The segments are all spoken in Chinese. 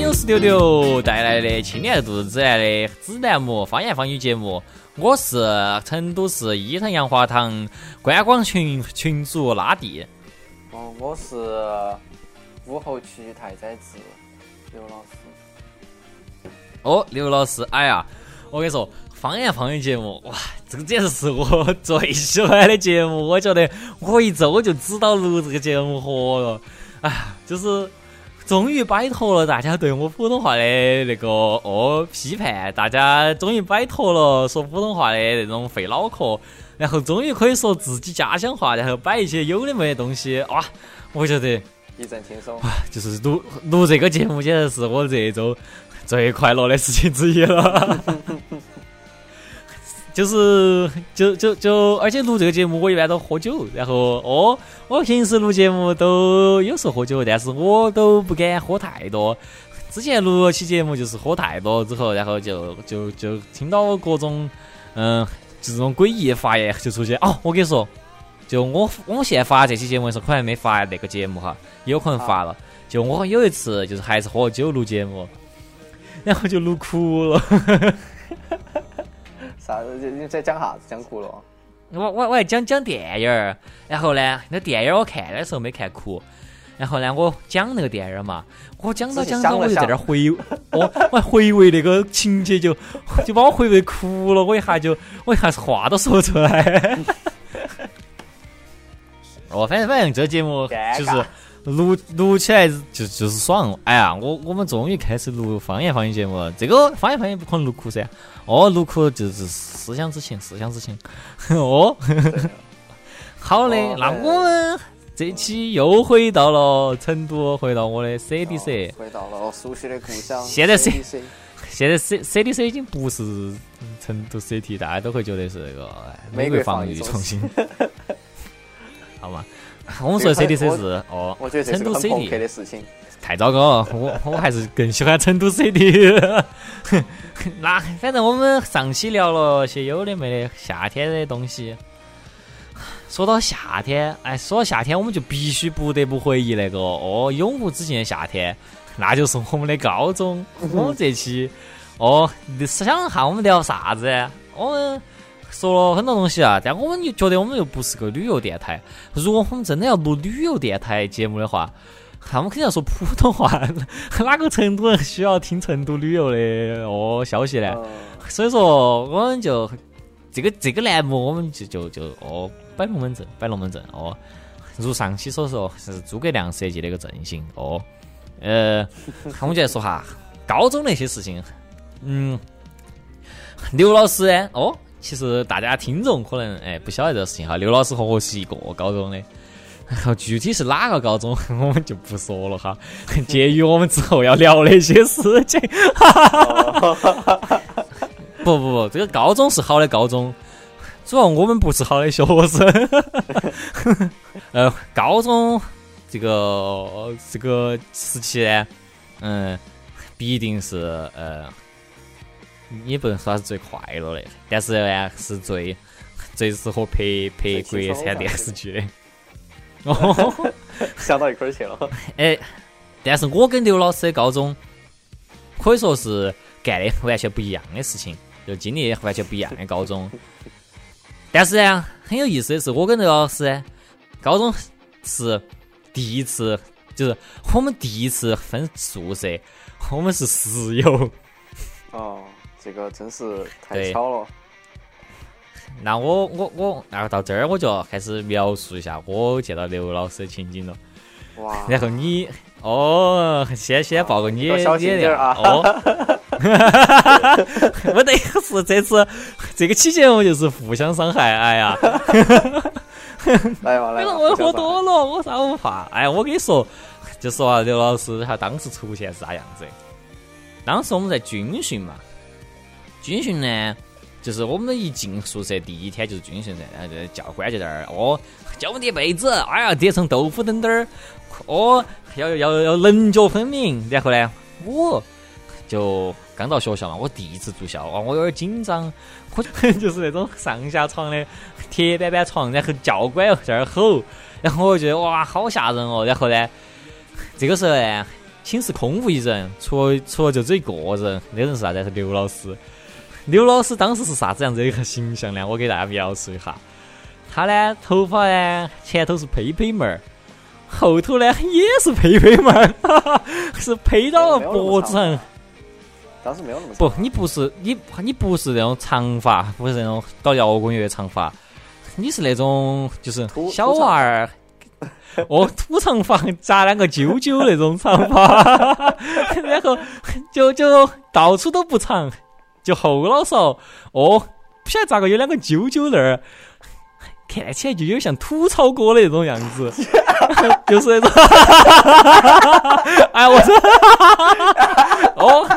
有石榴榴带来的青年度自然的子栏目方言方语节目。我是成都市伊藤洋华堂观光群群主拉蒂。哦，我是武侯区太宰治刘老师。哦，刘老师，哎呀，我跟你说，方言方语节目，哇，这个简直是我最喜欢的节目。我觉得我一周就知道录这个节目活了，哎，就是。终于摆脱了大家对我普通话的那个哦批判，大家终于摆脱了说普通话的那种费脑壳，然后终于可以说自己家乡话，然后摆一些有的没的东西，哇！我觉得一阵轻松，就是录录这个节目简直是我这一周最快乐的事情之一了。就是就就就，而且录这个节目我一般都喝酒，然后哦，我平时录节目都有时候喝酒，但是我都不敢喝太多。之前录了期节目就是喝太多之后，然后就就就听到各种嗯就这种诡异的发言就出现。哦，我跟你说，就我我们现在发这期节目的时候，可能没发那个节目哈，有可能发了。就我有一次就是还是喝酒录节目，然后就录哭了。啥？你在讲啥子？讲哭了？我我我还讲讲电影儿，然后呢，那电影儿我看的时候没看哭，然后呢，我讲那个电影儿嘛，我讲到讲到我就在那儿回，我我回味那个情节就就把我回味哭了，我一下就我一下是话都说不出来。哦，反正反正这节目就是。录录起来就就是爽，哎呀，我我们终于开始录方言方言节目了。这个方言方言不可能录哭噻，哦，录哭就是思想之情，思想之情。哦，好的，那我们这期又回到了成都，回到我的 CDC，回到了熟悉的故乡。现在 C，现在 C CDC 已经不是成都 CT，大家都会觉得是那个美国防御中心，好吗？我们说 C D C 是哦，我觉得成都 C D 的事情太糟糕了，我我还是更喜欢成都 C D。那反正我们上期聊了些有的没的夏天的东西。说到夏天，哎，说到夏天，我们就必须不得不回忆那个哦，永无止境的夏天，那就是我们的高中。我们这期哦，想下我们聊啥子？我们。说了很多东西啊，但我们又觉得我们又不是个旅游电台。如果我们真的要录旅游电台节目的话，他们肯定要说普通话。哪个成都人需要听成都旅游的哦消息呢？所以说，我们就这个这个栏目，我们就就就哦摆龙门阵，摆龙门阵哦。如上期所说，是诸葛亮设计的一个阵型哦。呃，我们就来说哈高中那些事情。嗯，刘老师呢？哦。其实大家听众可能哎不晓得这个事情哈，刘老师和我是一个高中的，然后具体是哪个高中 我们就不说了哈，鉴于我们之后要聊那些事情。不不不，这个高中是好的高中，主要我们不是好的学生。呃，高中这个这个时期呢，嗯，必定是呃。也不能说是最快乐的，但是呢，是最最适合拍拍国产电视剧的。哦，想到一块儿去了。哎，但是我跟刘老师的高中可以说是干的完全不一样的事情，就经历完全不一样的高中。但是呢，很有意思的是，我跟刘老师高中是第一次，就是我们第一次分宿舍，我们是室友。哦。这个真是太巧了。那我我我，然后到这儿我就开始描述一下我见到刘老师的情景了。哇！然后你哦，先先报个你小心点啊！哦，没得事，这次这个期间我就是互相伤害。哎呀，来嘛来嘛！我喝多了，我啥不怕。哎，我跟你说，就说啊，刘老师他当时出现是啥样子？当时我们在军训嘛。军训呢，就是我们一进宿舍第一天就是军训噻，然后教官就在那儿哦，教我们叠被子，哎呀叠成豆腐墩墩儿，哦要要要棱角分明。然后呢，我就刚到学校嘛，我第一次住校啊，我有点紧张，我就 就是那种上下床的铁板板床，然后教官在那儿吼，然后我就觉得哇好吓人哦。然后呢，这个时候呢。寝室空无一人，除了除了就这一个人，那人是啥子？是刘老师。刘老师当时是啥子样子的一个形象呢？我给大家描述一下。他呢，头发呢，前头是披披毛儿，后头呢也是披披毛儿，是披到了脖子上。当时没有那么不，你不是你你不是那种长发，不是那种搞摇滚乐的长发，你是那种就是小娃儿。哦，土长发扎两个揪揪那种长发，然后就就到处都不长，就后脑勺哦，不晓得咋个有两个揪揪那儿，看起来就有点像吐槽哥的那种样子，就是那种，哎，我说，哦，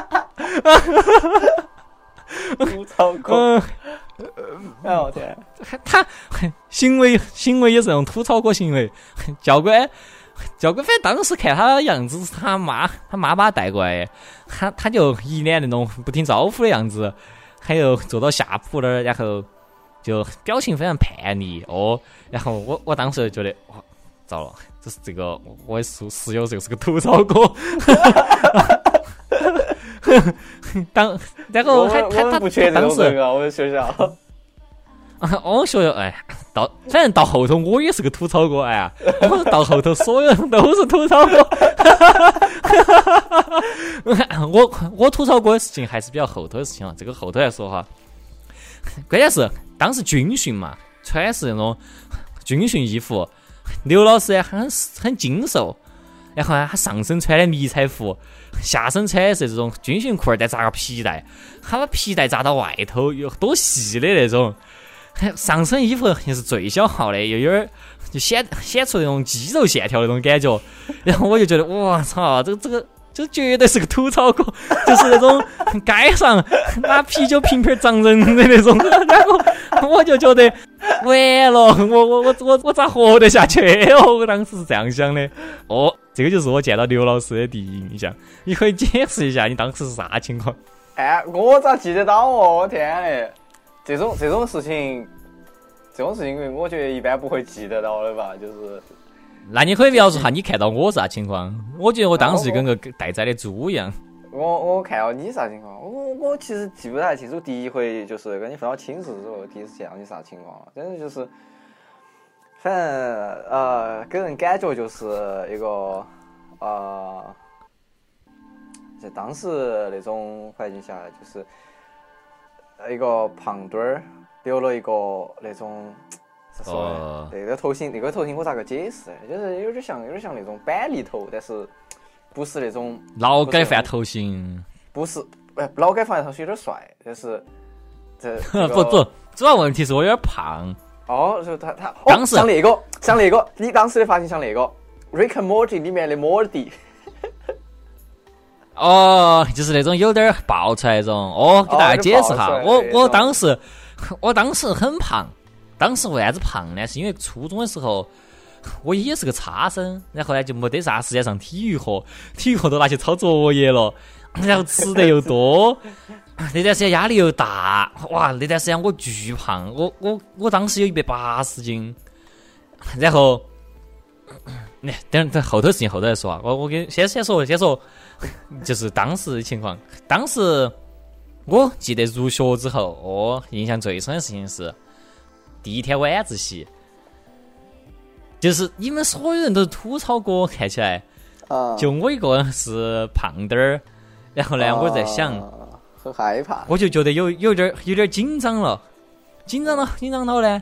吐槽哥，嗯。哎我天，他行为行为也是那种吐槽哥行为。教官教官，反正当时看他样子是他妈他妈把他带过来的，他他就一脸那种不听招呼的样子，还有坐到下铺那儿，然后就表情非常叛逆哦。然后我我当时就觉得哇，糟了，这是这个我室室友这个是个吐槽哥。当然后还他他不缺当时种人啊，我们学校啊。我们学校哎，到反正到后头我也是个吐槽哥哎呀，我到后头所有人都是吐槽哥。我我吐槽哥的事情还是比较后头的事情啊，这个后头来说哈。关键是当时军训嘛，穿的是那种军训衣服，刘老师呢很很精瘦，然后呢他上身穿的迷彩服，下身穿的是这种军训裤儿，再扎个皮带，他把皮带扎到外头有多细的那种。上身衣服也是最小号的，又有点就显显出那种肌肉线条那种感觉，然后我就觉得，我操，这个这个这绝对是个吐槽哥，就是那种街上拿啤酒瓶瓶砸人的那种，然后我就觉得完了，我我我我我咋活得下去哦？我当时是这样想的。哦，这个就是我见到刘老师的第一印象，你可以解释一下你当时是啥情况？哎，我咋记得到哦？我天嘞！这种这种事情，这种事情，我觉得一般不会记得到的吧？就是那你可以描述下你看到我啥情况？我觉得我当时就跟个待宰的猪一样。我我看到你啥情况，我我其实记不太清楚。第一回就是跟你分到寝室之后，第一次见到你啥情况了。反正就是，反正呃，给人感觉就是一个呃，在当时那种环境下，就是一个胖墩儿，留了一个那种。咋说呢哦？那个头型，那个头型我咋个解释？就是有点像，有点像那种板栗头，但是不是那种劳改犯头型，不是，哎，劳改犯头型有点帅，但是这不 不，主要问题是我有点胖。哦，就他他哦当时像那个像那个，你当时的发型像那个《Rick and Morty》里面的莫尔蒂，哦，就是那种有点儿爆出来那种。哦，给大家解释哦哈，我我当时我当时很胖，当时为啥子胖呢？是因为初中的时候。我也是个差生，然后呢就没得啥时间上体育课，体育课都拿去抄作业了，然后吃的又多，那段时间压力又大，哇！那段时间我巨胖，我我我当时有一百八十斤，然后，那等等后头事情后头再说啊。我我给先先说先说，就是当时的情况。当时我记得入学之后，哦，印象最深的事情是第一天晚自习，就是你们所有人都吐槽过，看起来啊 就我一个人是胖点儿。然后呢，我在想，啊很害怕，我就觉得有有点儿有点儿紧张了，紧张了紧张到呢，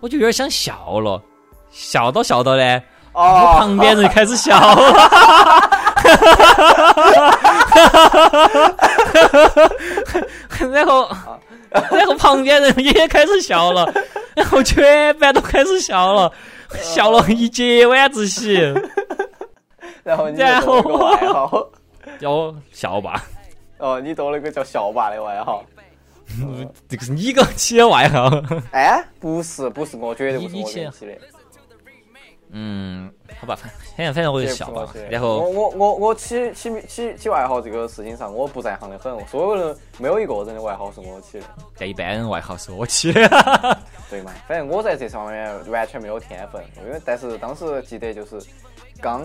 我就有点想笑了，笑到笑到呢，我哦，旁边人开始笑了，然后然后旁边人也开始笑了，然后全班都开始笑了，笑了一节晚自习，然后你然后 叫我笑吧。哦，你多了个叫校霸的外号。这个是你给我起的外号。哎，不是不是，我绝对不是我给你起的。嗯，好吧，反正反正我就笑吧。然我后我我我起起起起外号这个事情上，我不在行的很。所有人没有一个人的外号是我起的，但一般人外号是我起的。对嘛？反正我在这上面完全没有天分，因为但是当时记得就是刚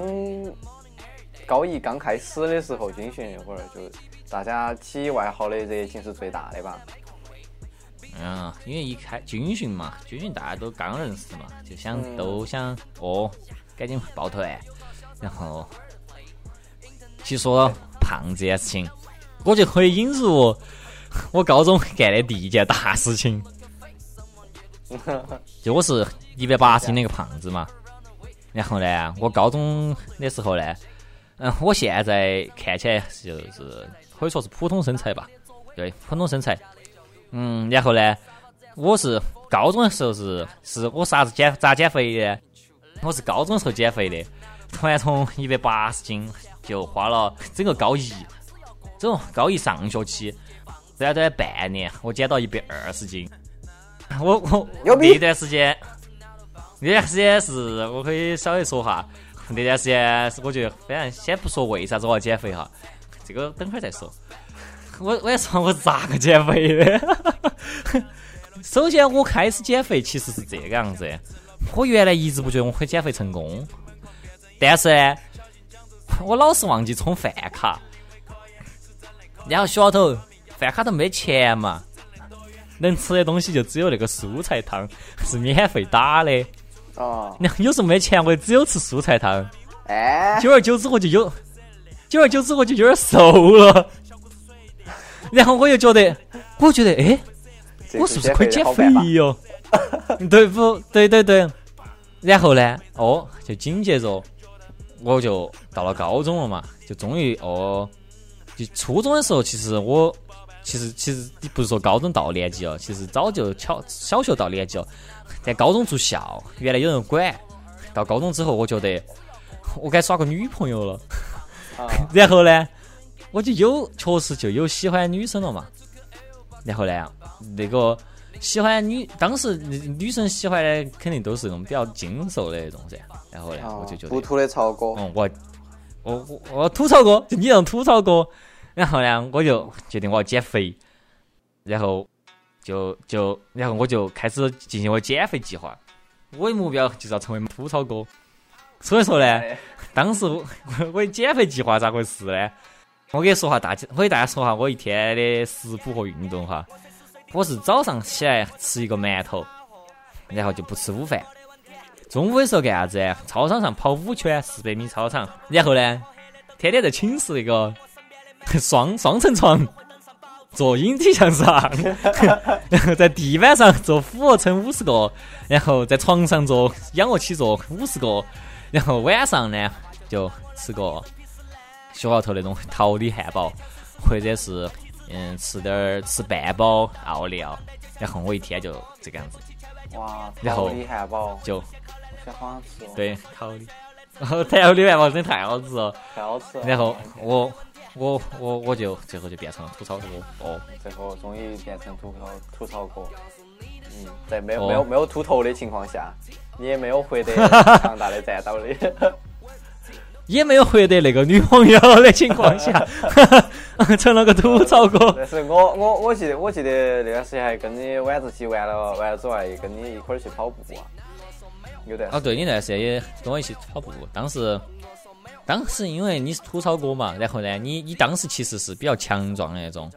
高一刚开始的时候军训那会儿，就大家起外号的热情是最大的吧？嗯，因为一开军训嘛，军训大家都刚认识嘛，就想、嗯都想哦，赶紧抱团。然后，其实说到胖这件事情，我就可以引入 我高中干的第一件大事情。就我是一百八十斤的一个胖子嘛，然后呢，我高中的时候呢，嗯，我现在看起来就是可以说是普通身材吧，对，普通身材。嗯，然后呢，我是高中的时候是是我啥子减咋减肥的？我是高中的时候减肥的，突然从一百八十斤就花了整个高一，整个高一上学期短短半年，我减到一百二十斤。我我那段时间，那段时间是我可以稍微说哈，那段时间是我觉得，反正先不说为啥子我要减肥哈，这个等会儿再说。我我要说我是咋个减肥的。首先，我开始减肥其实是这个样子的，我原来一直不觉得我可以减肥成功，但是呢，我老是忘记充饭卡，然后学校头饭卡都没钱嘛，能吃的东西就只有那个蔬菜汤是免费打的，哦，然后有时候没钱我就只有吃蔬菜汤，哎，久而久之我就有，久而久之我就有点瘦了，然后我又觉得，我觉得哎。我是不是可以减肥哟？对不？对对对。然后呢？哦，就紧接着我就到了高中了嘛，就终于哦，就初中的时候，其实我其实其实不是说高中到年级了，其实早就小小学到年级了，在高中住校，原来有人管。到高中之后，我觉得我该耍个女朋友了。啊，然后呢，我就有确实就有喜欢女生了嘛。然后呢，那个喜欢女，当时女生喜欢的肯定都是那种比较精瘦的那种噻。然后呢，我就觉得，不吐的曹哥，嗯，我我我我吐槽哥，就你这种吐槽哥。然后呢，我就决定我要减肥，然后就就然后我就开始进行我减肥计划。我的目标就是要成为吐槽哥。所以说呢，哎当时我 我的减肥计划咋回事呢？我给你说下大家，我给大家说下我一天的食谱和运动哈。我是早上起来吃一个馒头，然后就不吃午饭。中午的时候干啥子？操场上跑五圈，四百米操场。然后呢，天天在寝室那个 双双层床做引体向上，然 后在地板上做俯卧撑五十个，然后在床上做仰卧起坐五十个，然后晚上呢就吃个学校头那种 桃李汉堡，或者是嗯吃点儿吃半包奥利奥，然后我一天就这个样子，哇，然后桃李汉堡，就我想好想吃哦，对烤的，然后桃李汉堡真的太好吃了，太好吃了。然后我我我我就最后就变成了吐槽哥哦，最后终于变成吐槽吐槽哥。嗯，在没有哦没有没有秃头的情况下，你也没有获得 强大的战斗力。也没有获得那个女朋友的情况下，成了个吐槽哥。但是我我我记得我记得那段时间还跟你晚自习完了完了之后还跟你一块儿去跑步啊，有的啊，对，你那段时间也跟我一起跑步，当时。当时因为你是吐槽哥嘛，然后呢，你你当时其实是比较强壮的那种，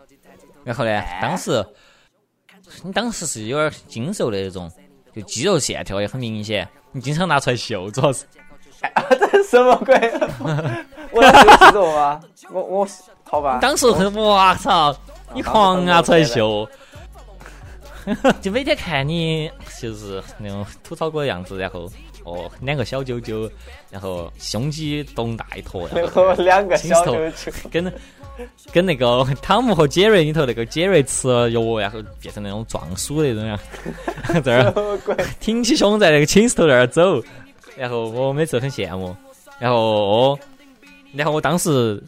然后呢，当时你当时是有点精瘦的那种，就肌肉线条也很明显，你经常拿出来秀，主要是这是什么鬼？我那是有记住吗？我我好吧。当时我操，你狂啊出来秀，就每天看你就是那种吐槽哥的样子，然后哦两个小揪揪，然后胸肌咚大一坨，然后 两个小亲球球，跟跟那个汤姆和杰瑞里头那个杰瑞吃了药，然后变成那种壮鼠那种样，在那儿？挺起胸在那个寝室头那儿走，然后我每次很羡慕，然后哦，然后我当时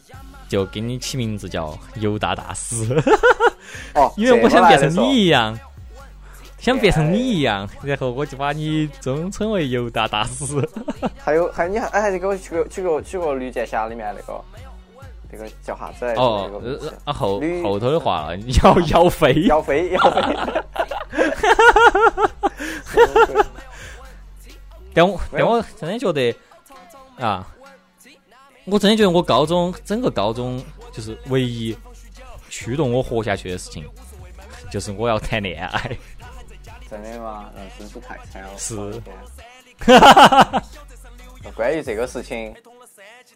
就给你起名字叫犹大大师，哦，因为我想变成你一样。想变成你一样，然后我就把你尊称为犹大大师。还有还有你还哎还得给我取个取个取个绿箭侠里面那个那个叫啥子来着？哦后后头的话了，姚姚飞，姚飞姚飞。但我但我真的觉得啊，我真的觉得我高中整个高中就是唯一驱动我活下去的事情，就是我要谈恋爱。真的吗？嗯，真是太惨了。是哈哈哈关于这个事情，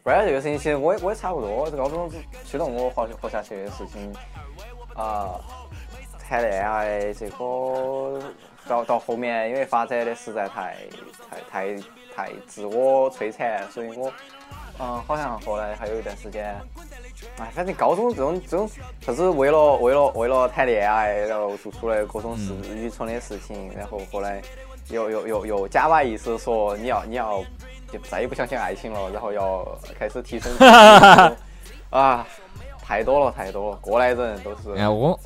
关于这个事情，其实我也我也差不多。这高中驱动我活活下去的事情，啊、谈恋爱这个到到后面，因为发展的实在太太太太自我摧残，所以我嗯、好像后来还有一段时间，哎，反正高中这种这种啥子为了为了为了谈恋爱，然后做出来各种事、愚蠢的事情，然后后来又又又又假把意思说你要你要就再也不相信爱情了，然后要开始提升自己 啊，太多了太多了，过来人都是。哎，我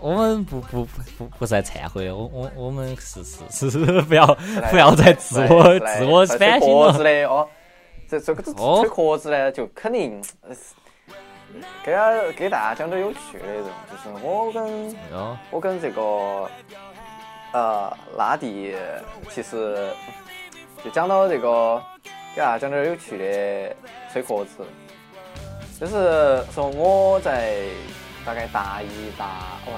我们不不不不在忏悔，我我我们是是是不要不要再自我自我反省吹壳子了。的哦。这这个哦吹壳子呢，就肯定呃给大家给大家讲点有趣的这种，就是我跟哦，我跟这个呃拉蒂，其实就讲到这个，给大家讲点有趣的吹壳子，就是说我在大概大一大哦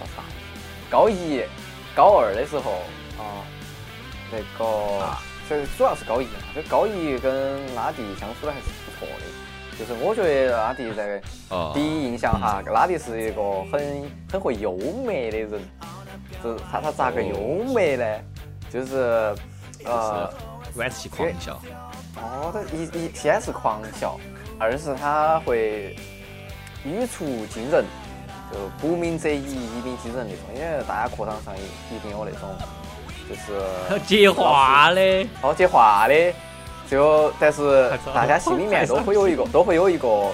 啥大一高一高二的时候啊，那个这主要是高一嘛，这高一跟拉蒂相处的还是不错的。就是我觉得拉蒂在哦第一印象哈，拉蒂是一个很很会幽默的人。就是他他咋个幽默呢？就是呃，晚自习狂笑。哦，他一一先是狂笑，二是他会语出惊人，就不鸣则已，一鸣惊人那种。因为大家课堂上一一定有那种，就是 接话的，哦接话的，就但是大家心里面都会有一个，都会有一个，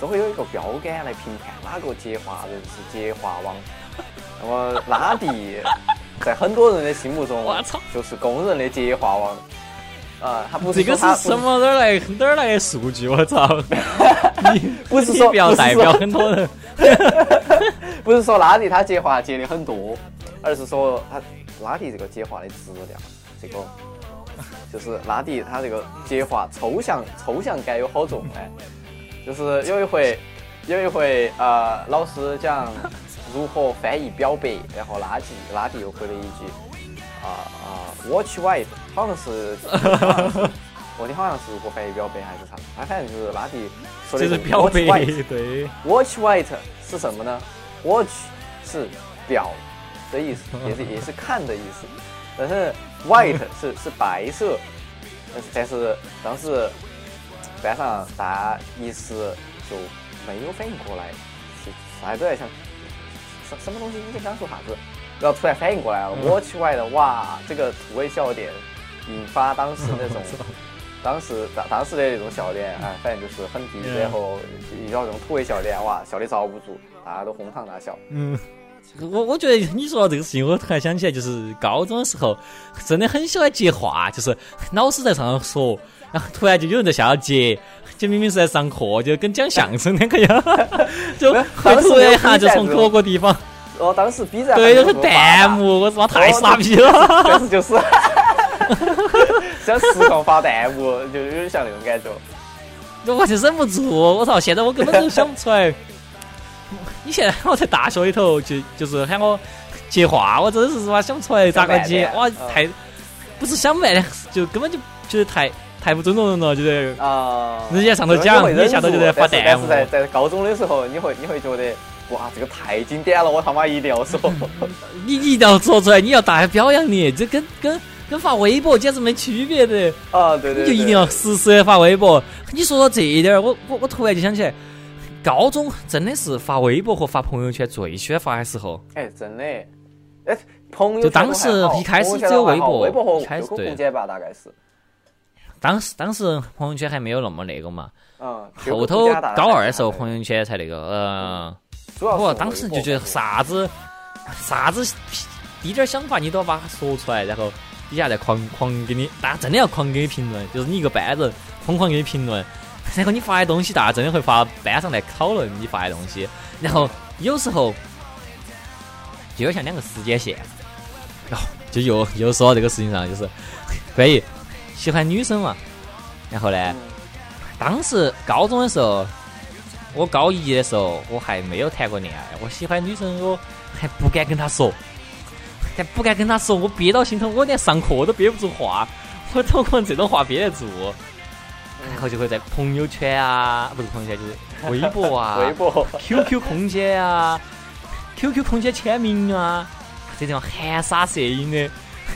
都会有一个标杆来评判哪个接话人是接话王。那么拉蒂在很多人的心目中 就是公认的接话王。啊，他不是这个是什么哪儿来哪儿来的数据？我操！你不是说不要代表很多人。不是说拉蒂他接话接的很多，而是说他拉蒂这个接话的质量，这个就是拉蒂他这个接话抽象抽象感有好重哎。就是有一回有一回呃，老师讲如何翻译表白，然后拉蒂拉蒂又回了一句啊啊、watch white，好像是。好像是我的好像是如何翻译表白还是啥，他反正就是拉蒂说的是表白对，Watch white 是什么呢？Watch 是表的意思，也是也是看的意思。但是 white 是是白色，但是但是当时班上大家一时就没有反应过来，是大家都在想什什么东西，你在想说啥子？然后突然反应过来了，Watch white，哇，这个土味笑点引发当时那种。当时当当时的那种笑点，哎，反正就是很低，嗯然后遇到这种土味笑点，哇，笑的遭不住，大家都哄堂大笑。嗯。我我觉得你说到这个事情，我突然想起来，就是高中的时候，真的很喜欢接话，就是老师在上头说，然后突然就有人在下头接，就明明是在上课，就跟讲相声那个样，就会突然一下就从各个地方，哦，当时 B 站对，那个还没有发达弹，幕，我他妈太傻逼了。但是就是 像实况发弹幕，就有点像那种感觉。我就忍不住，我操！现在我根本都想不出来。你现在喊我在大学里头就就是喊我接话，我真的是他妈想不出来咋个接，哇，太不是想不来，就根本就觉得太太不尊重人了，觉得啊，人家上头讲你会忍你下头就在发弹幕在在高中的时候，你会你会觉得，哇，这个太经典了，我他妈一定要说。你 你一定要说出来，你要大家表扬你，这跟跟跟发微博简直没区别的。啊，对对对，你就一定要实时的发微博。你说到这一点儿，我我我突然就想起来，高中真的是发微博和发朋友圈最喜欢发的时候。哎，真的，哎，朋友就当时一开始只有微博微博和 QQ 空间吧，大概是。当时当时朋友圈还没有那么那个嘛，嗯，后头高二的时候朋友圈才那个，呃，主要是我当时就觉得啥子啥子一点儿想法你都要把它说出来，然后底下再狂狂给你，大家真的要狂给你评论，就是你一个班人疯狂给你评论，然后你发的东西大家真的会发班上来讨论你发的东西，然后有时候就有像两个时间线，哦，就又又说到这个事情上，就是关于喜欢女生嘛，然后呢。嗯当时高中的时候，我高一的时候我还没有谈过恋爱，我喜欢女生，我还不敢跟她说，还不敢跟她说，我憋到心头，我连上课都憋不住话，我怎么可能这种话憋得住？然后就会在朋友圈啊，不是朋友圈，就是微博啊、微博、QQ 空间啊、QQ 空间签名啊，这种含沙射影的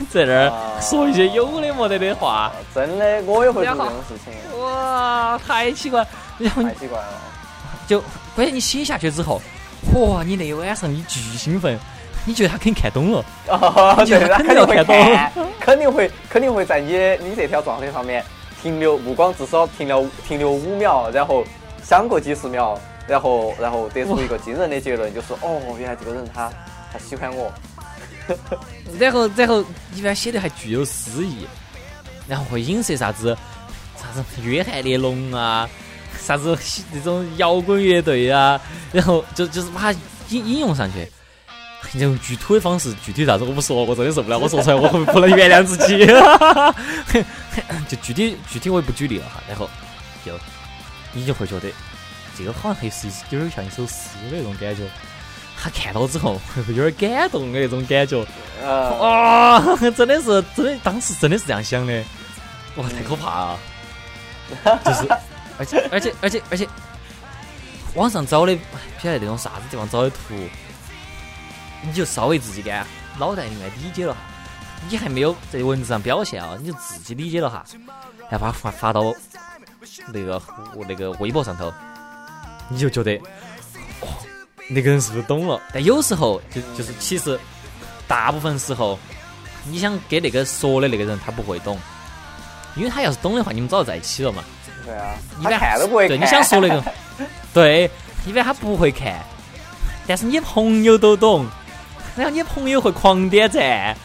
在那儿啊说一些有的没得的话，真的，我也会做这种事情，哇，太奇怪。太奇怪了。就关键你写下去之后，哇，你那一晚上你巨兴奋，你觉得他肯定看懂了，觉对，得他肯定会要看懂看，肯定会，肯定会在你你这条状态上面停留，目光至少停留停留五秒，然后想过几十秒，然后然后得出一个惊人的结论，就是哦，原来这个人他他喜欢我。然后然后一般写的还具有诗意，然后会影射啥子啥子约翰列侬啊，啥子那种摇滚乐队啊，然后就就是把它引引用上去。用具土的方式，具体啥子我不说，我真的受不了，我说出来我会不能原谅自己。就具体具体我也不举例了哈，然后就你就会觉得这个好像还是有点像一首诗的那种感觉。他看到之后会 有点感动的那种感觉，呃，啊，真的是真的，当时真的是这样想的，哇，太可怕了！就是，而且而且而且而且，网上找的不晓得那种啥子地方找的图，你就稍微自己干脑袋里面理解了哈，你还没有在文字上表现啊，你就自己理解了哈，然后把它发发到那个我那个微博上头，你就觉得，那个人是不是懂了？但有时候就就是其实大部分时候，你想给那个说的那个人他不会懂，因为他要是懂的话，你们早就在一起了嘛。对啊，一般他看都不会对，你想说那个，对，一般他不会看，但是你朋友都懂，然后你朋友会狂点赞，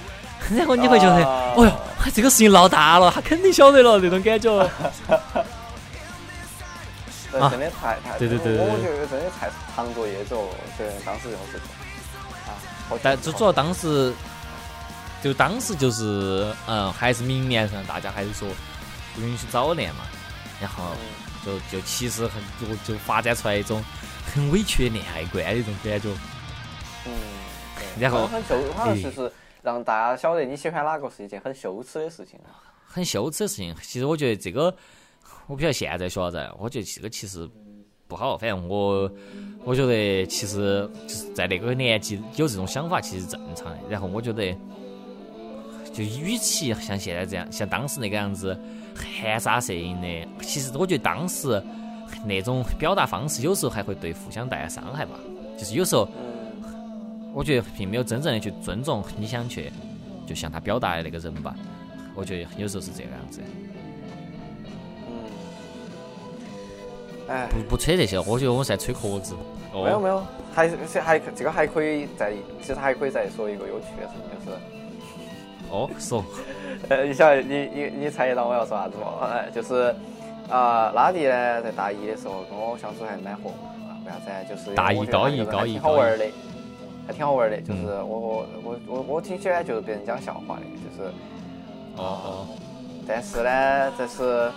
然后你会觉得，啊哦哟，这个事情闹大了，他肯定晓得了，那种感觉。对，啊。真的太太，对对对对我我觉得真的太长作业走了，对当时这种事情。啊，但最主要当时，就当时就是，嗯，还是明面上大家还是说不允许早恋嘛，然后就就其实很就就发展出来一种很委屈的恋爱观的一种感觉。嗯，然后很羞，好像哎就是让大家晓得你喜欢哪个是一件很羞耻的事情。很羞耻的事情。其实我觉得这个，我不晓得现在学啥子，我觉得这个其实不好。反正我我觉得其实就是在那个年纪有这种想法，其实正常的。然后我觉得，就与其像现在这样，像当时那个样子含沙射影的，其实我觉得当时那种表达方式有时候还会对互相带来伤害吧。就是有时候嗯，我觉得并没有真正的去尊重你想去就向他表达的那个人吧。我觉得有时候是这个样子。嗯，哎，不不吹这些，我觉得我们是在吹壳子。哦没有没有，还是还这个还可以再，其实还可以再说一个有趣的事情，就是。哦，说呃，你晓得你你你猜得到我要说啥子不？哎，就是啊，拉迪呢在大一的时候跟我相处还蛮合啊，为啥子呢？就是大一高一高一挺好玩儿的，还挺好玩儿的。就是嗯我我我我我挺喜欢就是别人讲笑话的，就是，哦哦，但是呢，这是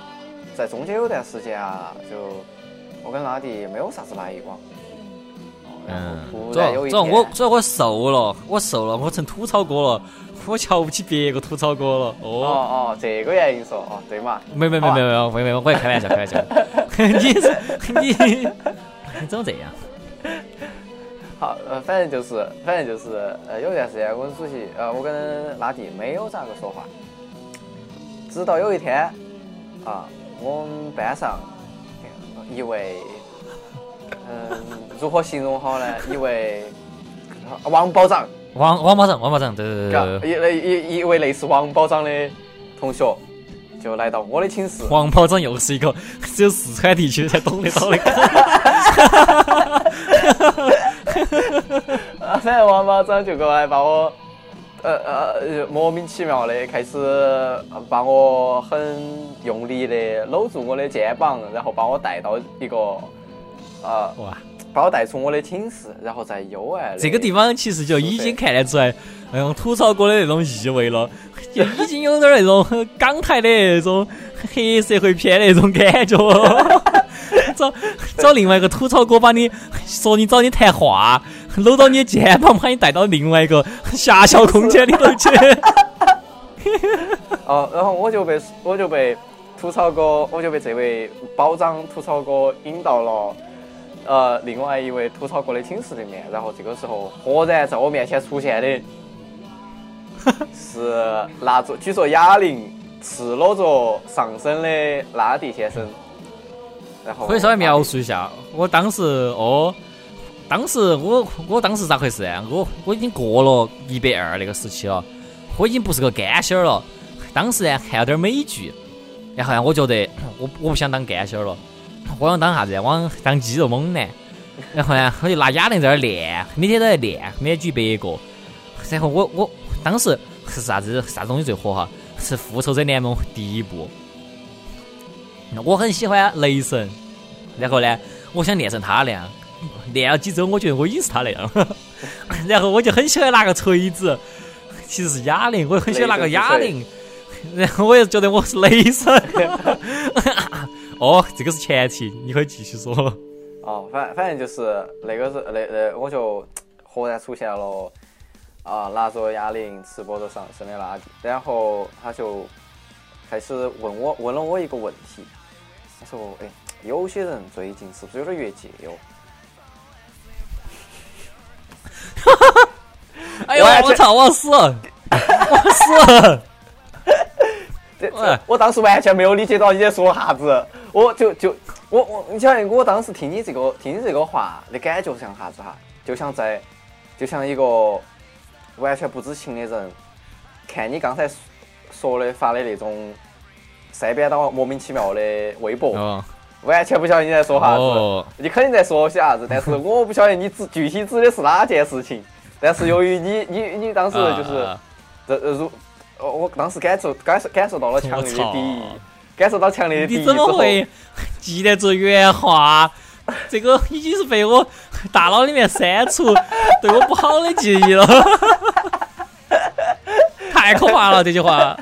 在中间有段时间啊，就我跟拉蒂没有啥子来往。嗯，突主要主要我主要我瘦了，我瘦了，我成吐槽哥了，我瞧不起别个吐槽哥了。哦哦,哦，这个原因说哦，对嘛？没没没没没没没，我在开玩笑，开玩笑。你是你，你怎么这样？好，呃，反正就是，反正就是，呃，有段时间我们主席，呃，我跟拉弟没有咋个说话，直到有一天，啊，我们班上一位，嗯、如何形容好呢？一位王保长。王王保长，王保长，对对对对。对，一类一一位类似王保长的同学，就来到我的寝室，王保长又是一个只有四川地区才懂得到的反正 王保长就过来把我，呃呃，莫名其妙的开始呃把我很用力的搂住我的肩膀，然后把我带到一个，呃，哇，把我带出我的寝室，然后再幽暗这个地方其实就已经看得出来那种吐槽哥的那种意味了，就已经有点那种 港台的那种 黑社会片那种感觉。找找另外一个吐槽哥把你说你找你谈话，搂到你肩膀把你带到另外一个狭小空间里头去。哦，然后我就被我就被吐槽哥，我就被这位保长吐槽哥引到了呃另外一位吐槽过的寝室里面。然后这个时候，忽然在我面前出现的是拿着举着哑铃、赤裸着上身的拉蒂先生。然后可以稍微描述一下，我当时哦，当时我我当时咋回事啊？我我已经过了一百二那个时期了，我已经不是个干仙儿了。当时呢看了点美剧，然后呢我觉得我我不想当干仙儿了，我想当啥子？我想当肌肉猛男。然后呢我就拿哑铃在那儿练，每天都在练，每天举百个。然后我我当时是啥子啥东西最火哈？是复仇者联盟第一部。我很喜欢雷神，然后呢，我想练成他那样，练了几周，我觉得我已经是他那样了。然后我就很喜欢拿个锤子，其实是哑铃，我很喜欢拿个哑铃。然后我又觉得我是雷神。哦，这个是前提，你可以继续说。哦，反反正就是那个是那那，我就忽然出现了啊，拿着哑铃、赤膊着上身的垃圾，然后他就开始问我问了我一个问题。他说：“哎，有些人最近是不是有点越界哟？”哈哈哈！哎呦，我操！我死！我死！这我当时完全没有理解到你在说啥子，我就就我我，你晓得，我当时听你这个听你这个话的感觉像啥子哈？就像在，就像一个完全不知情的人，看你刚才说的发的那种。三边倒莫名其妙的微博，完全不晓得你在说啥子，你肯定在说些啥子，但是我不晓得你指具体指的是哪件事情。但是由于你你你当时就是这如，我我当时感受感受感受到了强烈的敌意，感受到强烈的敌意你怎么会记得住原话？这个已经是被我大脑里面删除对我不好的记忆了，太可怕了这句话。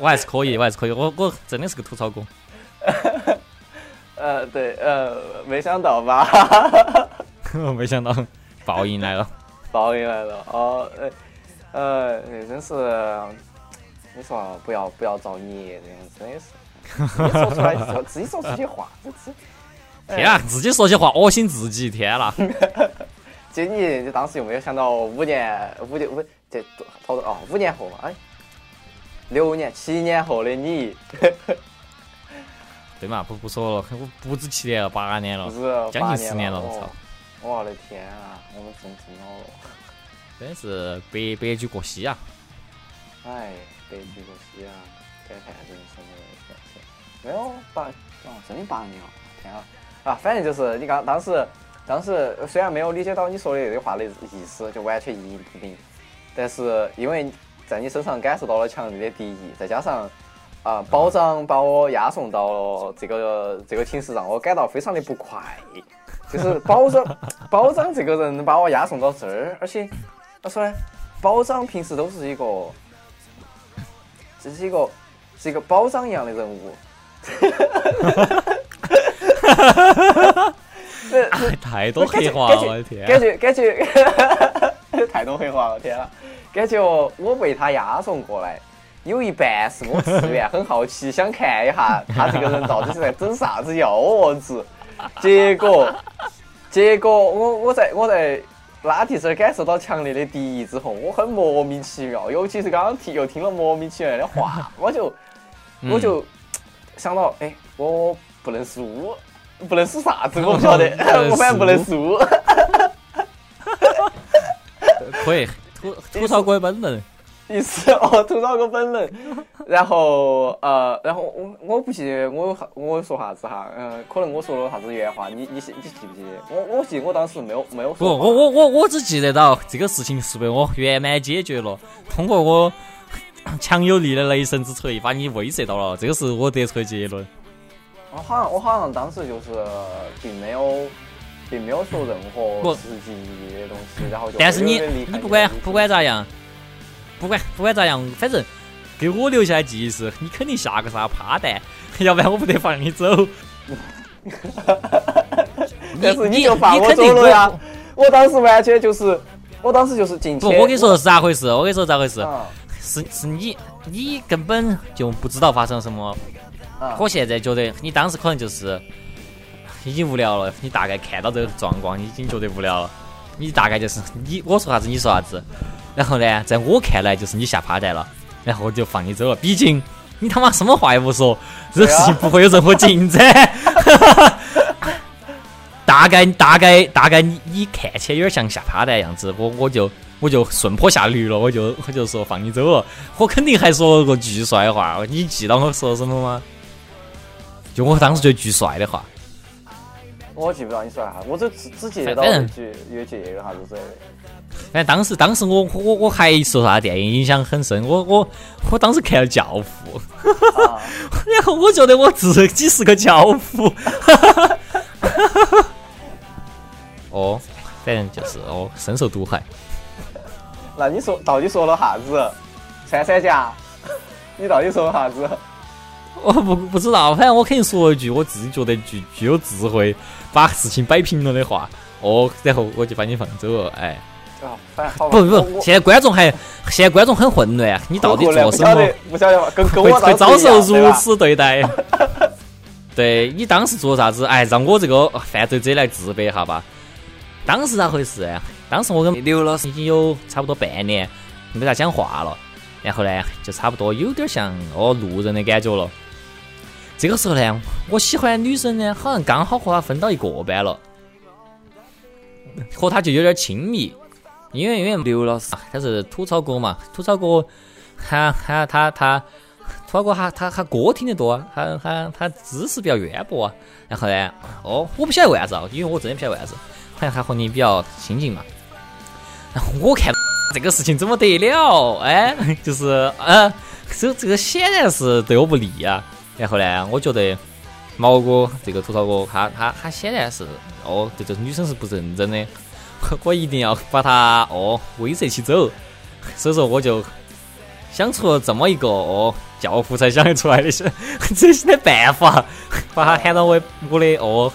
我还是可以，我还是可以，我我真的是个吐槽哥。呃，对，呃，没想到吧？没想到，报应来了，报应来了。哦，呃，呃，真是，你说不要不要造孽，真的是，说出来就自己说出些话，自天啊，自己说些话恶心自己，天啦！就你，你当时有没有想到五年，五年五这好多哦，五年后嘛，哎。六年、七年后的你，对嘛？不不说了，我不止七年了，八年了，将近十年了，我操！我的天啊，我们真真老了，真是白白驹过隙啊！哎，白驹过隙啊！感叹人生的没有八哦，真的八年了，天啊！啊，反正就是你刚当时，当时虽然没有理解到你说的这句话的意思，就完全意义不明，但是因为。在你身上感受到了强烈的敌意，再加上啊，保长把我押送到了这个这个寝室，让我感到非常的不快。就是保长，保长这个人把我押送到这儿，而且他说呢，保长平时都是一个，这是一个是一个保长一样的人物。太多黑话了，我的天！感觉感觉太多黑话了，天啊！感觉我被他押送过来，有一半是我自愿，很好奇，想看一下他这个人到底是在整啥子幺蛾子。结果，结果我我在我在拉蒂这儿感受到强烈的敌意之后，我很莫名其妙，尤其是刚刚听又听了莫名其妙的话，我就我就想到，哎，我不能输，不能输啥子，我不晓得 我反正不能输。可以。吐吐槽鬼本人，意思哦，吐槽个本人。然后呃，然后我我不记得我我说啥子哈，嗯，可能我说了啥子原话，你你你记不记得？我我记得我当时没有没有说。不，我我我我只记得到这个事情是被我圆满解决了，通过我强有力的雷神之锤把你威慑到了，这个是我得出的结论。我好像我好像当时就是并没有。并没有说任何实际意义的东西，然后就。但是你你不管不管咋样，不管不管咋样，反正给我留下的记忆是，你肯定下个啥趴蛋，要不然我不得放你走。但是你就放我走了呀！我当时完全就是，我当时就是进去。不，我跟你说是咋回事？我跟你说咋回事？嗯是是你你根本就不知道发生了什么。嗯我现在觉得你当时可能就是已经无聊了，你大概看到这个状况，你已经觉得无聊了。你大概就是你我说啥子你说啥子，然后呢，在我看来就是你下趴蛋了，然后我就放你走了。毕竟你他妈什么话也不说，这事情不会有任何进展。大概大概大概你你看起来有点像下趴蛋样子，我我就我就顺坡下驴了，我就我就说放你走了，我肯定还说了个巨帅的话，你记到我说什么吗？就我当时觉得巨帅的话，我记不到你说啥，我就只只记得到反正一句越界有啥子之类的。反正当时当时我我我还受啥电影影响很深，我我我当时看了《教父》，啊，然后我觉得我自己是个教父。哦，反正就是哦，深受毒害。那你说到底说了啥子？三三甲，你到底说了啥子？我不不知道，反正我肯定说了一句我自己觉得具具有智慧，把事情摆平了的话。哦，然后我就把你放走了。哎，啊，反正好吧。不不不，现在观众还现在观众很混乱啊，你到底做什么不晓得？跟跟会我会遭受如如此对待？对你当时做啥子？哎，让我这个犯罪者来自白一下吧。当时咋回事啊？当时我跟刘老师已经有差不多半年没咋讲话了，然后呢，就差不多有点像哦路人的感觉了。这个时候呢，我喜欢的女生呢，好像刚好和他分到一个班了，和他就有点亲密。因为因为刘老师他是吐槽哥嘛，吐槽哥他他他他吐槽哥他他他歌听得多，他他他知识比较渊博。然后呢，哦，我不晓得为啥子啊，因为我真的不晓得为啥子，好像他和你比较亲近嘛。然后我看这个事情怎么得了？哎，就是呃，这这个显然是对我不利啊。然后呢，我觉得毛哥这个吐槽哥，他他他显然是哦，对这个女生是不认真的，我一定要把他哦威慑起走。所以说我就想出了这么一个哦教父才想得出来的些 这些的办法，把他喊到我我的哦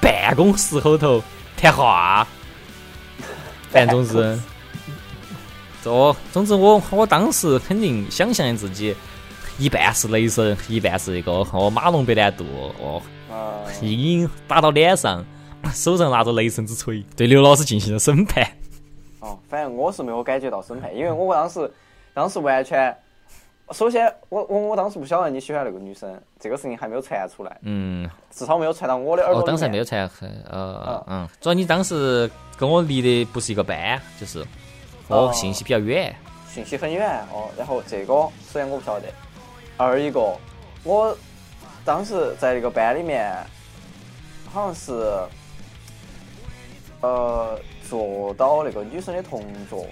办公室后头谈话。反正总之，哦，总之我我当时肯定想象自己一半是雷神，一半是一个哦马龙白兰度哦，啊，阴影打到脸上，手上拿着雷神之锤，对刘老师进行了审判。哦，反正我是没有感觉到审判，因为我当时当时完全，首先我我我当时不晓得你喜欢那个女生，这个事情还没有传出来，嗯，至少没有传到我的耳朵哦，当时还没。有传，呃嗯，主要你当时跟我离的不是一个班，就是哦哦信息比较远。信息很远哦。然后这个首先我不晓得，二一个我当时在那个班里面，好像是呃坐到那个女生的同桌，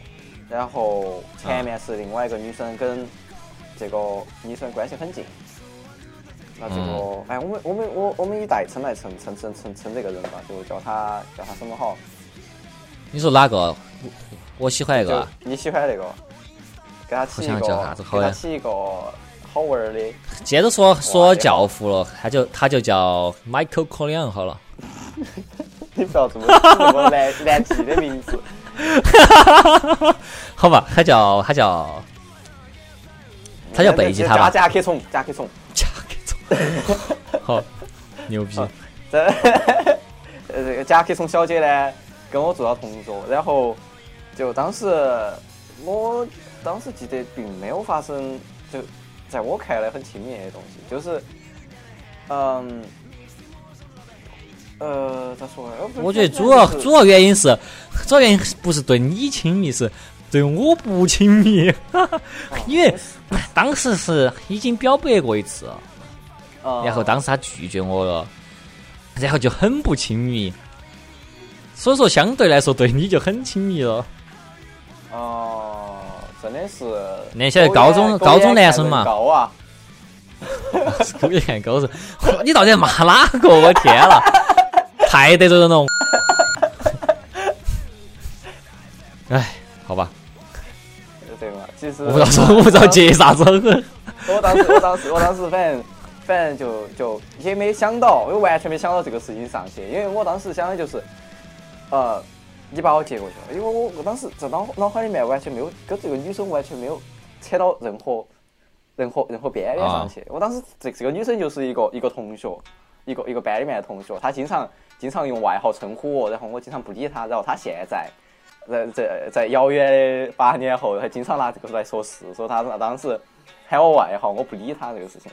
然后前面是另外一个女生跟这个女生关系很近。那这个，哎，我们我们我我们以代称来称称称称称这个人吧，就叫他叫他什么好？你说哪个？我我喜欢那个你喜欢那个，给他起一个叫啥子好给他起一个好玩儿的。接着说说教父了，他就他就叫 Michael Corleone 好了。你不要这么这么难难记的名字。好吧，他叫他叫他叫贝吉塔吧甲？壳虫，甲壳虫。甲壳虫。好，牛逼。这呃这个甲壳虫小姐呢，跟我做了同桌，然后就当时我当时记得并没有发生，就在我看来很亲密的东西，就是嗯。呃，咋说呢？我觉得主要主要原因是，主要原因不是对你亲密，是对我不亲密。因为当时是已经表白过一次，要然后当时他拒绝我了，然后就很不亲密。所以说，相对来说对你就很亲密了。哦，真的是。那现在高中高中男生嘛高啊！狗眼高人，你到底骂哪个？我天了，太得罪人了。哎，好吧，对嘛？其实我不知道说，我不知道接啥子。我当时，我当时，我当时，反正反正就就也没想到，我完全没想到这个事情上去，因为我当时想的就是，呃，你把我接过去了，因为我我当时在脑脑海里面完全没有跟这个女生完全没有扯到任何任何任何边缘上去。我当时这这个女生就是一个一个同学，一个一个班里面的同学，他经常经常用外号称呼我，然后我经常不理他，然后他现在。在在在遥远的八年后，还经常拿这个来说事，说他当时喊我外号，我不理他这个事情。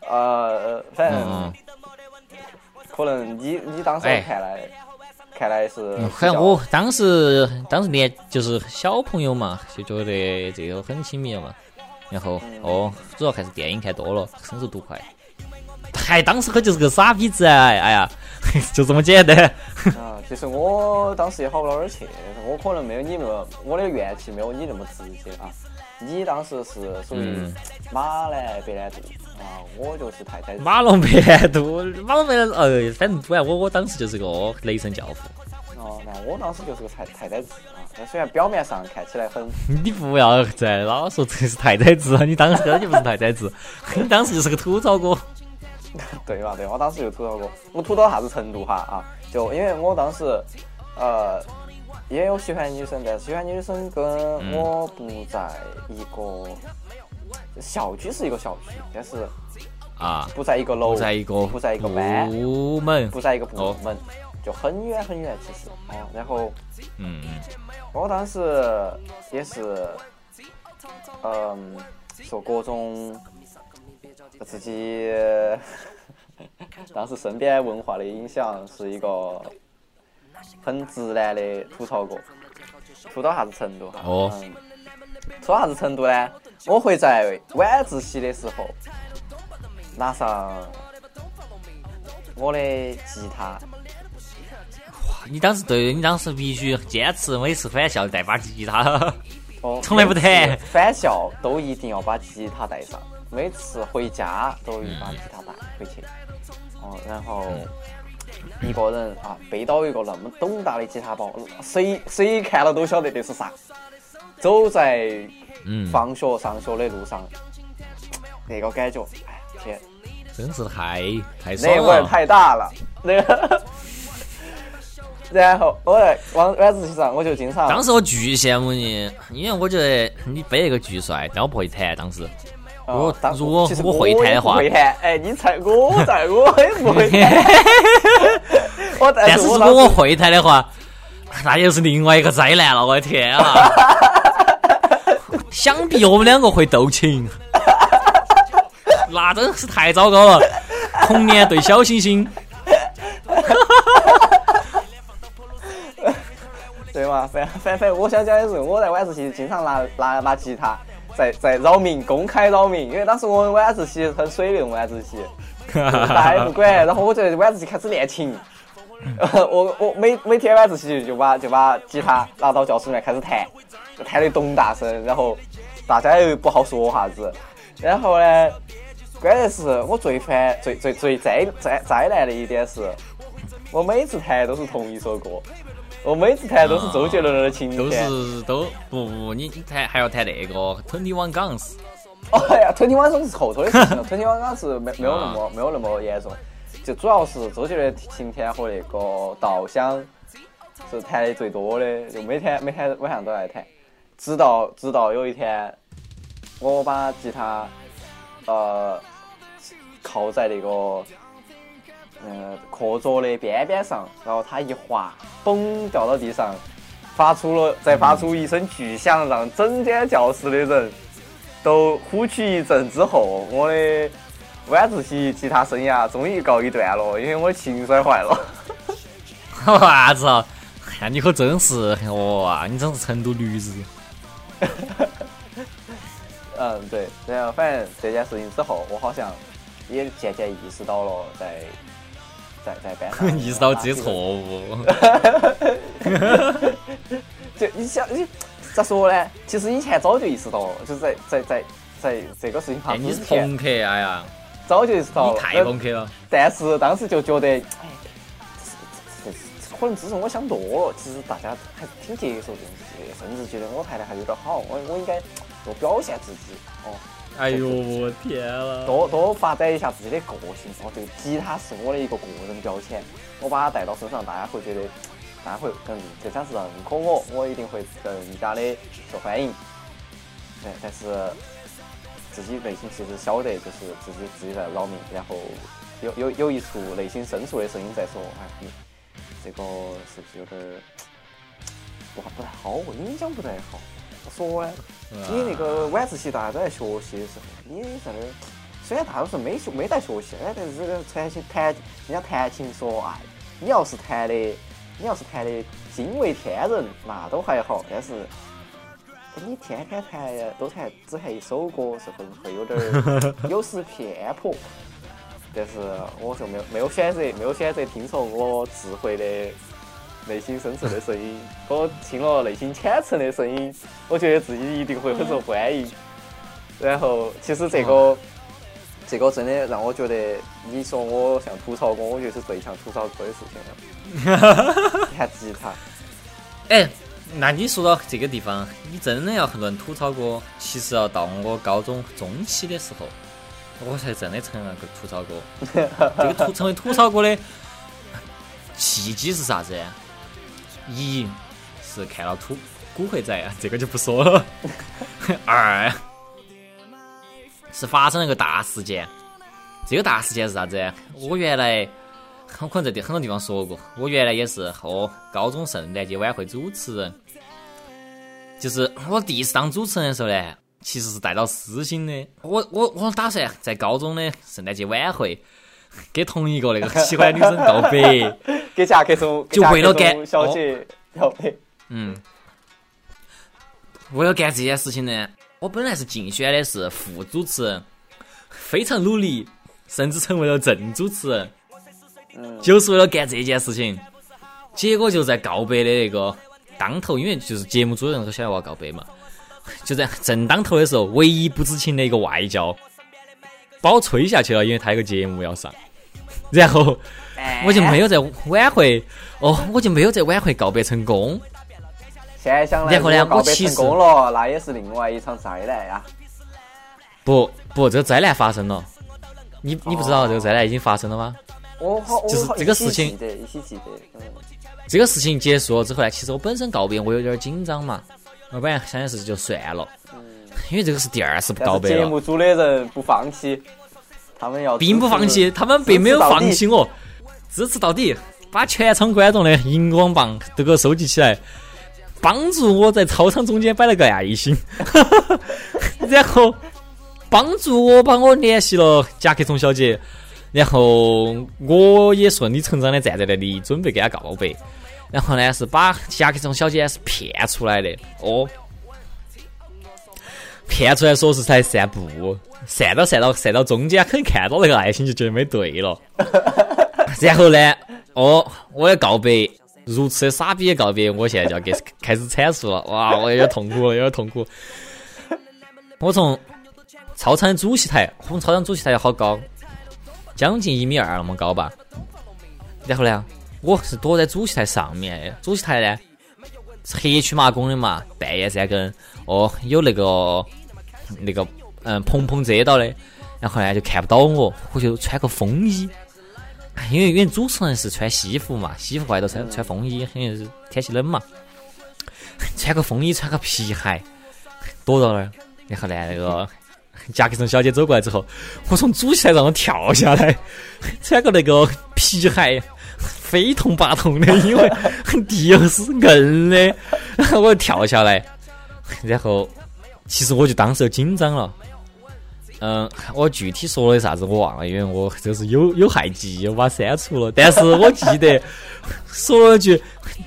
呃，反正可能你你当时看来看来是，反正我当时当时年就是小朋友嘛，就觉得这个很亲密嘛。然后哦，主要还是电影看多了，深受毒快。还当时可就是个傻逼子哎，哎呀。就这么简单。啊，其实我当时也好不到哪儿去，我可能没有你那么，我的怨气没有你那么直接啊。你当时是属于马来白兰度啊，我就是太太。马龙白兰度，马龙白兰度，呃，反正不然我我当时就是个雷神教父。哦，那我当时就是个太太太子啊。那虽然表面上看起来很，你不要再老说这是太太子，你当时根本就不是太太子，你当时就是个吐槽哥。对吧？对，我当时就吐槽过，我吐到啥子程度哈啊？就因为我当时，呃，也有喜欢女生，但是喜欢女生跟我不在一个校区，是一个校区，但是啊，不在一个楼，不在一个，不在一个班，部门，不在一个部门，就很远很远，其实哦。然后，嗯，我当时也是，嗯，受各种。自己 当时身边文化的影响是一个很直男的吐槽过，吐到啥子程度哈？哦。吐到啥子程度呢？我会在晚自习的时候拿上我的吉他。哇！你当时对你当时必须坚持每次返校带把吉他，哦，从来不得。返校都一定要把吉他带上。每次回家都一把吉他带回去，哦，然后一个人啊背到一个那么董大的吉他包，谁谁看了都晓得这是啥。走在放学上学的路上，那个感觉，哎天，真是太太爽了。那味儿太大了，那个。然后我在晚晚自习上，我就经常。当时我巨羡慕你，因为我觉得你背那个巨帅，但我不会弹，当时。我如果我会弹的话，会弹。哎，你猜我在，我也不会弹。我但是如果我会弹的话，那又是另外一个灾难了。我的天啊！想必我们两个会斗琴，那真是太糟糕了。童年对小星星，对嘛？反反反，我想讲的是，我在晚自习经常拿拿拿吉他。在在扰民，公开扰民，因为当时我们晚自习很水的晚自习，大家不管，然后我在晚自习开始练琴，我我每每天晚自习就把就把吉他拿到教室里面开始弹，弹得咚大声，然后大家又不好说啥子，然后呢，关键是我最烦最最最灾灾灾难的一点是，我每次弹都是同一首歌。我每次弹都是周杰伦的情都是都不不，你你弹还要弹那个 Twenty One Guns。哦呀，Twenty One Guns 是后头的事情了，Twenty One Guns 没没有那么没有那么严重，就主要是周杰伦晴天和那个稻香是弹的最多的，就每天每天晚上都在弹，直到直到有一天我把吉他呃靠在那个。嗯，课桌的边边上，然后它一滑，嘣掉到地上，发出了再发出一声巨响，让整间教室的人都呼吸一阵之后，我的晚自习吉他生涯终于告一段落，因为我琴摔坏了。啥子？看你可真是哇！你真是成都驴子。嗯，对，然后反正这件事情之后，我好像也渐渐意识到了在。在在班 上意识到自己错误，就你想你咋说呢？其实以前早就意识到了，就是在在在在这个事情发生之前，你是朋克，哎呀，早就意识到了，太朋克了。但是当时就觉得，哎，这这这可能只是我想多了，其实大家还是挺接受这种事的，甚至觉得我弹的还有点好，我我应该多表现自己哦。哎呦我天了！多多发展一下自己的个性哦，这个吉他是我的一个个人标签，我把它带到身上，大家会觉得，大家会更更加是认可我，我一定会更加的受欢迎。对，但是自己内心其实晓得，就是自己自己在扰民，然后有有有一处内心深处的声音在说，哎，你这个是不是有点不不太好，影响不太好。说呢，你那个晚自习大家都在学习的时候，你在那儿，虽然大多数没学没在学习，哎，但是这个弹琴弹，人家弹琴说，哎，你要是弹的，你要是弹的惊为天人，那都还好，但是你天天弹都弹只弹一首歌，是会会有点儿有失偏颇。但是我就没有没有选择，没有选择听从我智慧的。内心深处的声音，我听了内心浅层的声音，我觉得自己一定会很受欢迎。然后，其实这个，这个真的让我觉得，你说我像吐槽哥，我觉得是最像吐槽哥的事情了。弹吉他。哎，那你说到这个地方，你真的要论吐槽哥，其实要到我高中中期的时候，我才真的成了个吐槽哥。这个吐成为吐槽哥的契机是啥子？一是看了《土古惑仔》，这个就不说了。二是发生了一个大事件，这个大事件是啥子？我原来我可能在很多地方说过，我原来也是哦，高中圣诞节晚会主持人。就是我第一次当主持人的时候呢，其实是带到私心的。我我我打算在高中的圣诞节晚会给同一个那个喜欢女生告白。给夹克松，就为了干小姐告白。嗯，为了干这件事情呢，我本来是竞选的是副主持人，非常努力，甚至成为了正主持人，就是为了干这件事情。结果就在告白的那个当头，因为就是节目组的人都晓得我要告白嘛，就在正当头的时候，唯一不知情的一个外教把我吹下去了，因为他有个节目要上，然后。我就没有在晚会，哦，我就没有在晚会告别成功。现在想来，然后呢，告白成功了，那也是另外一场灾难呀。不不，这个灾难发生了。你你不知道这个灾难已经发生了吗？我好，就是这个事情。这个事情结束了之后呢，其实我本身告别我有点紧张嘛，我本来想的是就算了，因为这个是第二次不告白了。节目组的人不放弃，他们要并不放弃，他们并没有放弃我。支持到底，把全场观众的荧光棒都给我收集起来，帮助我在操场中间摆了个爱心，然后帮助我把我联系了甲壳虫小姐，然后我也顺理成章的站在那里准备给她告白，然后呢是把甲壳虫小姐是骗出来的哦，骗出来说是在散步，散到散到散到中间，可能看到那个爱心就觉得没对了。然后呢？哦，我要告别，如此的傻逼的告别，我现在就要给开始阐述了。哇，我有点痛苦了，有点痛苦。我从操场的主席台，我们操场主席台好高，将近一米二那么高吧。然后呢，我是躲在主席台上面，主席台呢黑黢麻工的嘛，半夜三更，哦，有那个那个嗯棚棚遮到的，然后呢就看不到我，我就穿个风衣。因为因为主持人是穿西服嘛，西服外头穿穿风衣，因为是天气冷嘛，穿个风衣，穿个皮鞋，躲到那儿，然后呢，那个夹克松小姐走过来之后，我从主席台上跳下来，穿个那个皮鞋，非痛拔痛的，因为地又是硬的，然后我跳下来，然后其实我就当时就紧张了。嗯，我具体说了啥子我忘了，因为我这是有有害记忆，我把它删除了。但是我记得说了句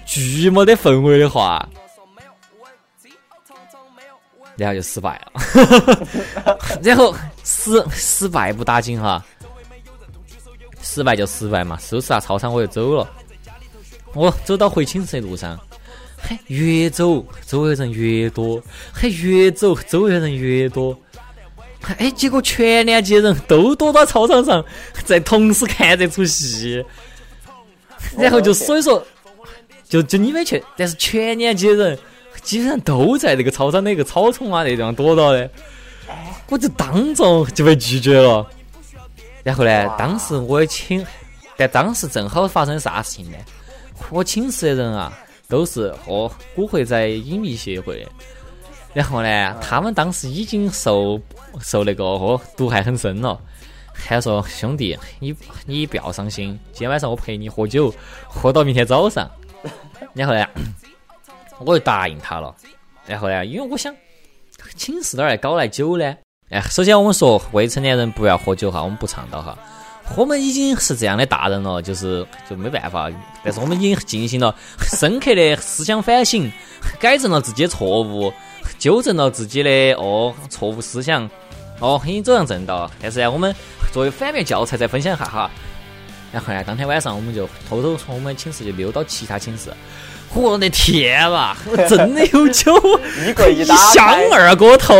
巨没得氛围的话，然后就失败了。然后失失败不打紧哈，失败就失败嘛，收拾下操场我就走了。我走到回寝室的路上，嘿，越走周围人越多，嘿，越走周围人越多。哎，结果全年级人都躲到操场上，在同时看这出戏，然后就所以说，就就你们去，但是全年级的人基本上都在那个操场那个草丛啊那地方躲到的，我就当众就被拒绝了。然后呢，当时我也请，但当时正好发生啥事情呢？我寝室的人啊，都是和古惑仔影迷协会的。然后呢，他们当时已经受受那个哦毒害很深了。还说兄弟，你你不要伤心，今天晚上我陪你喝酒，喝到明天早上。然后呢，我就答应他了。然后呢，因为我想，寝室哪来搞来酒呢？哎，首先我们说未成年人不要喝酒哈，我们不倡导哈。我们已经是这样的大人了，就是就没办法。但是我们已经进行了 深刻的思想反省，改正了自己的错误，纠正了自己的哦错误思想，哦已经走上正道。但是呢，我们作为反面教材再分享一下哈。然后呢，当天晚上我们就偷偷从我们寝室就溜到其他寝室。我的天呐，真的有酒，一箱二锅头，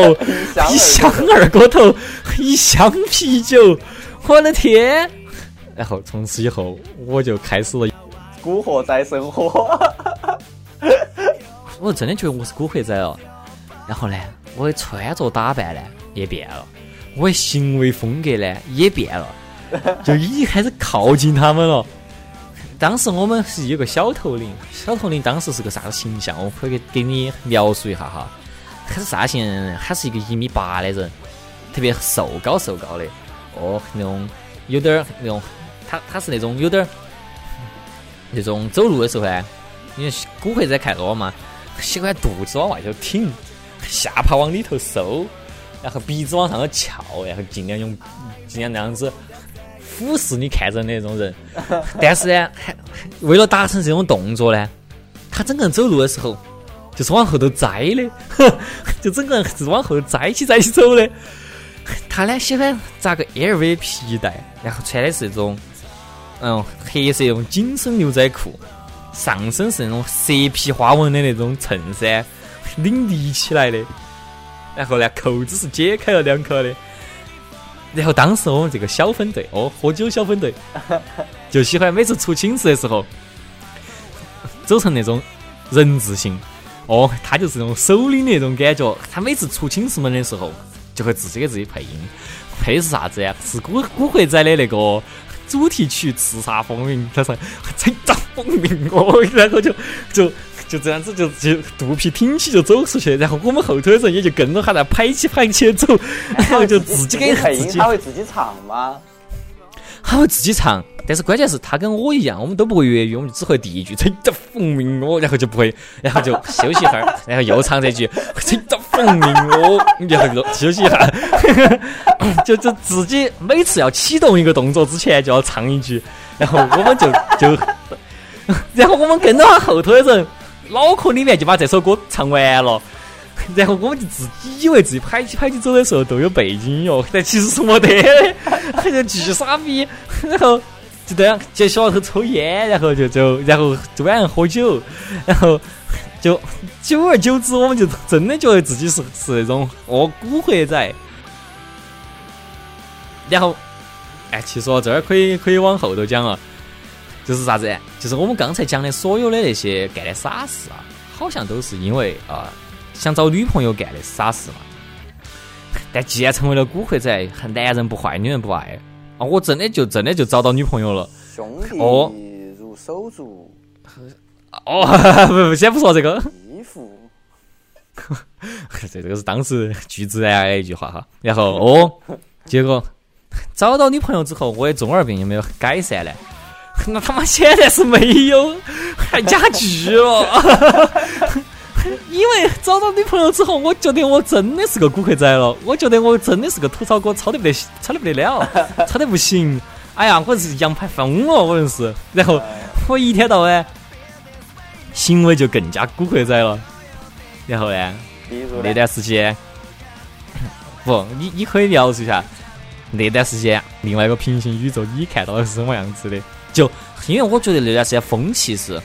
一箱二锅头，一箱啤酒。我的天！然后从此以后，我就开始了古惑仔生活。我真的觉得我是古惑仔了。然后呢，我的穿着打扮呢也变了，我的行为风格呢也变了，就已经开始靠近他们了。当时我们是有个小头领，小头领当时是个啥子形象？我可以给给你描述一下哈。他是啥型？他是一个一米八的人，特别瘦高瘦高的。哦，那种有点儿那种，他他是那种有点儿那种走路的时候呢，因为骨灰在看多嘛，喜欢肚子往外头挺，下巴往里头收，然后鼻子往上头翘，然后尽量用尽量那样子俯视你看着的那种人。但是呢，还为了达成这种动作呢，他整个人走路的时候就是往后头栽的，就整个人是往后栽起栽起走的。他呢喜欢扎个 LV 皮带，然后穿的是那种，嗯，黑色那种紧身牛仔裤，上身是那种蛇皮花纹的那种衬衫，领立起来的，然后呢扣子是解开了两颗的。然后当时我们这个小分队，哦，喝酒小分队，就喜欢每次出寝室的时候，走成那种人字形，哦，他就是那种首领的那种感觉。他每次出寝室门的时候。就会自己给自己配音，配是啥子呀？是古古惑仔的那个主题曲《叱咤风云》，他说“叱咤风云”，我，然后就就就这样子，就就肚皮挺起就走出去，然后我们后头的人也就跟着他在拍起拍起走，然后就自己给配音，他会自己唱吗？他会自己唱。但是关键是他跟我一样，我们都不会粤语，我们只会第一句“吹着风鸣我”，然后就不会，然后就休息一会儿，然后又唱这句“吹着风鸣哦”，然后就休息一下，就 就自己每次要启动一个动作之前就要唱一句，然后我们就 就，然后我们跟着他后头的人，脑壳里面就把这首歌唱完了，然后我们就自己以为自己拍起拍起走的时候都有背景音乐，但其实是没得的，就巨傻逼，然后。就这样，就小头抽烟，然后就就然后就晚上喝酒，然后就 久而久之，我们就真的觉得自己是是那种哦古惑仔。然后，哎，其实这儿可以可以往后头讲了，就是啥子？就是我们刚才讲的所有的那些干的傻事啊，好像都是因为啊想找女朋友干的傻事嘛。但既然成为了古惑仔，男人不坏，女人不爱。啊！我真的就真的就找到女朋友了，兄弟如手足。哦，不不，先不说这个。衣服。这这个是当时巨自然的一句话哈。然后哦，结果找到女朋友之后，我的中二病有没有改善呢？那他妈显然是没有，还加剧了。因为找到女朋友之后，我觉得我真的是个古惑仔了。我觉得我真的是个吐槽哥，吵得不得，吵得不得了，吵得不行。哎呀，我是羊排疯了，我真是。然后我一天到晚行为就更加古惑仔了。然后呢，那段时间，不，你你可以描述一下那段时间另外一个平行宇宙你看到的是什么样子的？就因为我觉得那段时间风气是。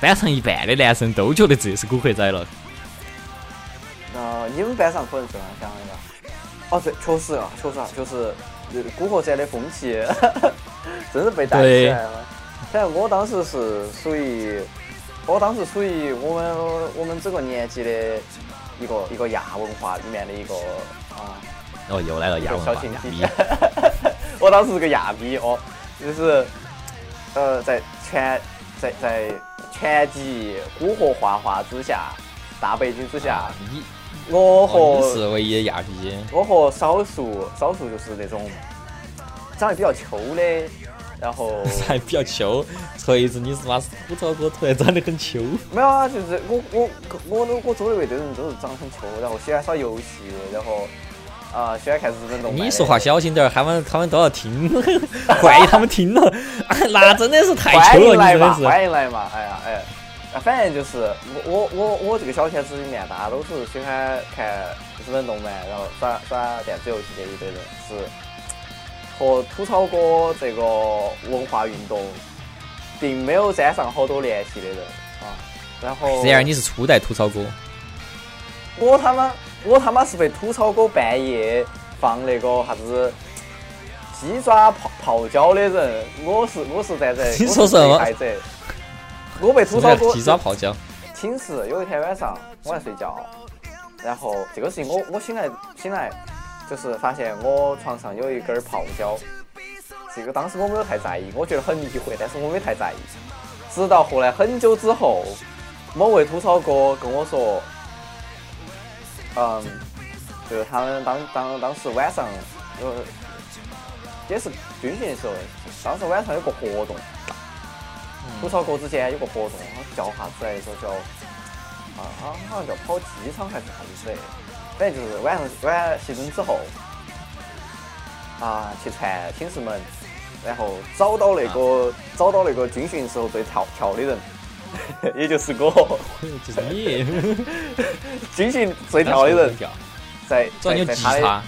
班上一半的男生都觉得自己是古惑仔了。那你们班上可能这样想的吧？哦，对，确实啊，确实啊，就是古惑仔的风气，真是被带起来了。反正我当时是属于我当时属于我们我们这个年纪的一个一个亚文化里面的一个啊，哦，又来了亚文化亚逼。我当时是个亚逼哦，就是呃在全在在全集古惑画画之下，大背景之下，你我哦，你和是唯一的亚逼。我和少数少数就是那种长得比较秋的，然后 还比较秋，锤子，你是妈吐槽哥突然长得很秋。没有啊，就是我我我我我周围的人都是长得很秋，然后喜欢耍游戏，然后啊、喜欢看日本动漫。你说话小心点儿，他们他们都要听，万一他们听了，那真的是太欢秋了，迎来嘛，你真的是。欢迎来嘛！哎呀哎反正就是我我我我这个小圈子里面，大家都是喜欢看日本动漫，然后耍耍电子游戏的一堆人，是和吐槽哥这个文化运动并没有沾上好多联系的人啊。然后然而你是初代吐槽哥，我他妈我他妈是被吐槽哥半夜放那个啥子鸡爪泡泡椒的人，我是我是站在 你说什么我被吐槽哥鸡爪泡椒。寝室有一天晚上我在睡觉，然后这个事情我我醒来醒来就是发现我床上有一根儿泡椒，这个当时我没有太在意，我觉得很迷惑，但是我没太在意。直到后来很久之后，某位吐槽哥跟我说，嗯，就是他们当当当时晚上有也是军训的时候，当时晚上有个活动，吐槽哥之间有个活动，叫啥子来着？叫啊，好好像叫跑机场还是啥子的。反正就是晚上晚熄灯之后，啊，去串寝室门，然后找到那个、找到那个军训时候最跳跳的人，也就是我，就是你，军训最跳的人，在主要你在在他的，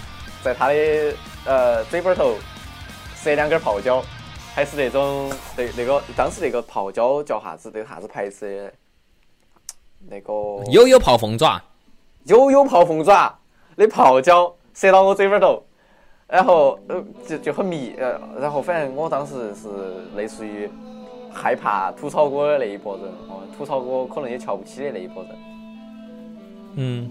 在他的呃嘴巴头塞两根泡椒，还是那种那那个当时那个泡椒叫啥子？那个啥子牌子的？那个悠悠泡凤爪，悠悠泡凤爪的泡椒塞到我嘴巴头，然后呃就就很迷，呃，然后反正我当时是类似于害怕吐槽哥的那一拨人，哦，吐槽哥可能也瞧不起的那一拨人。嗯，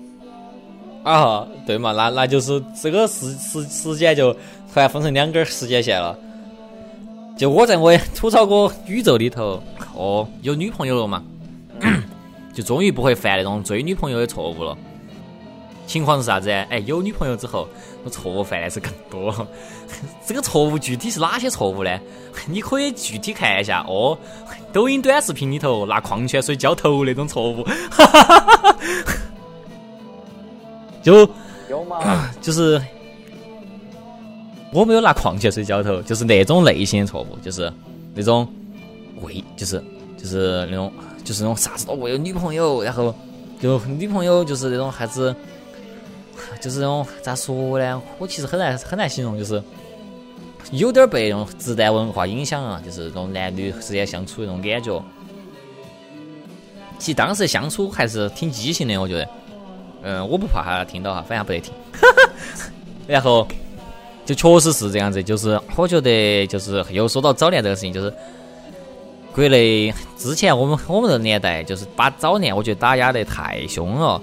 啊，对嘛，那那就是这个时时时间就突然分成两根时间线了。就我在我吐槽哥宇宙里头，哦，有女朋友了嘛，就终于不会犯那种追女朋友的错误了。情况是啥子？哎，有女朋友之后，我错误犯的是更多。这个错误具体是哪些错误呢？你可以具体看一下哦，抖音短视频里头拿矿泉水浇头那种错误。就有吗？就是我没有拿矿泉水浇头，就是那种类型的错误，就是那种为就是就是那种就是那种啥子都为有女朋友，然后就女朋友就是那种还是就是那种咋说呢？我其实很难很难形容，就是有点被那种直男文化影响啊，就是那种男女之间相处的那种感觉。其实当时相处还是挺激情的，我觉得。嗯，我不怕他听到哈，反正不得听。然后就确实是这样子，就是我觉得就是又说到早恋这个事情，就是国内之前我们我们这个年代就是把早恋我觉得打压得太凶了，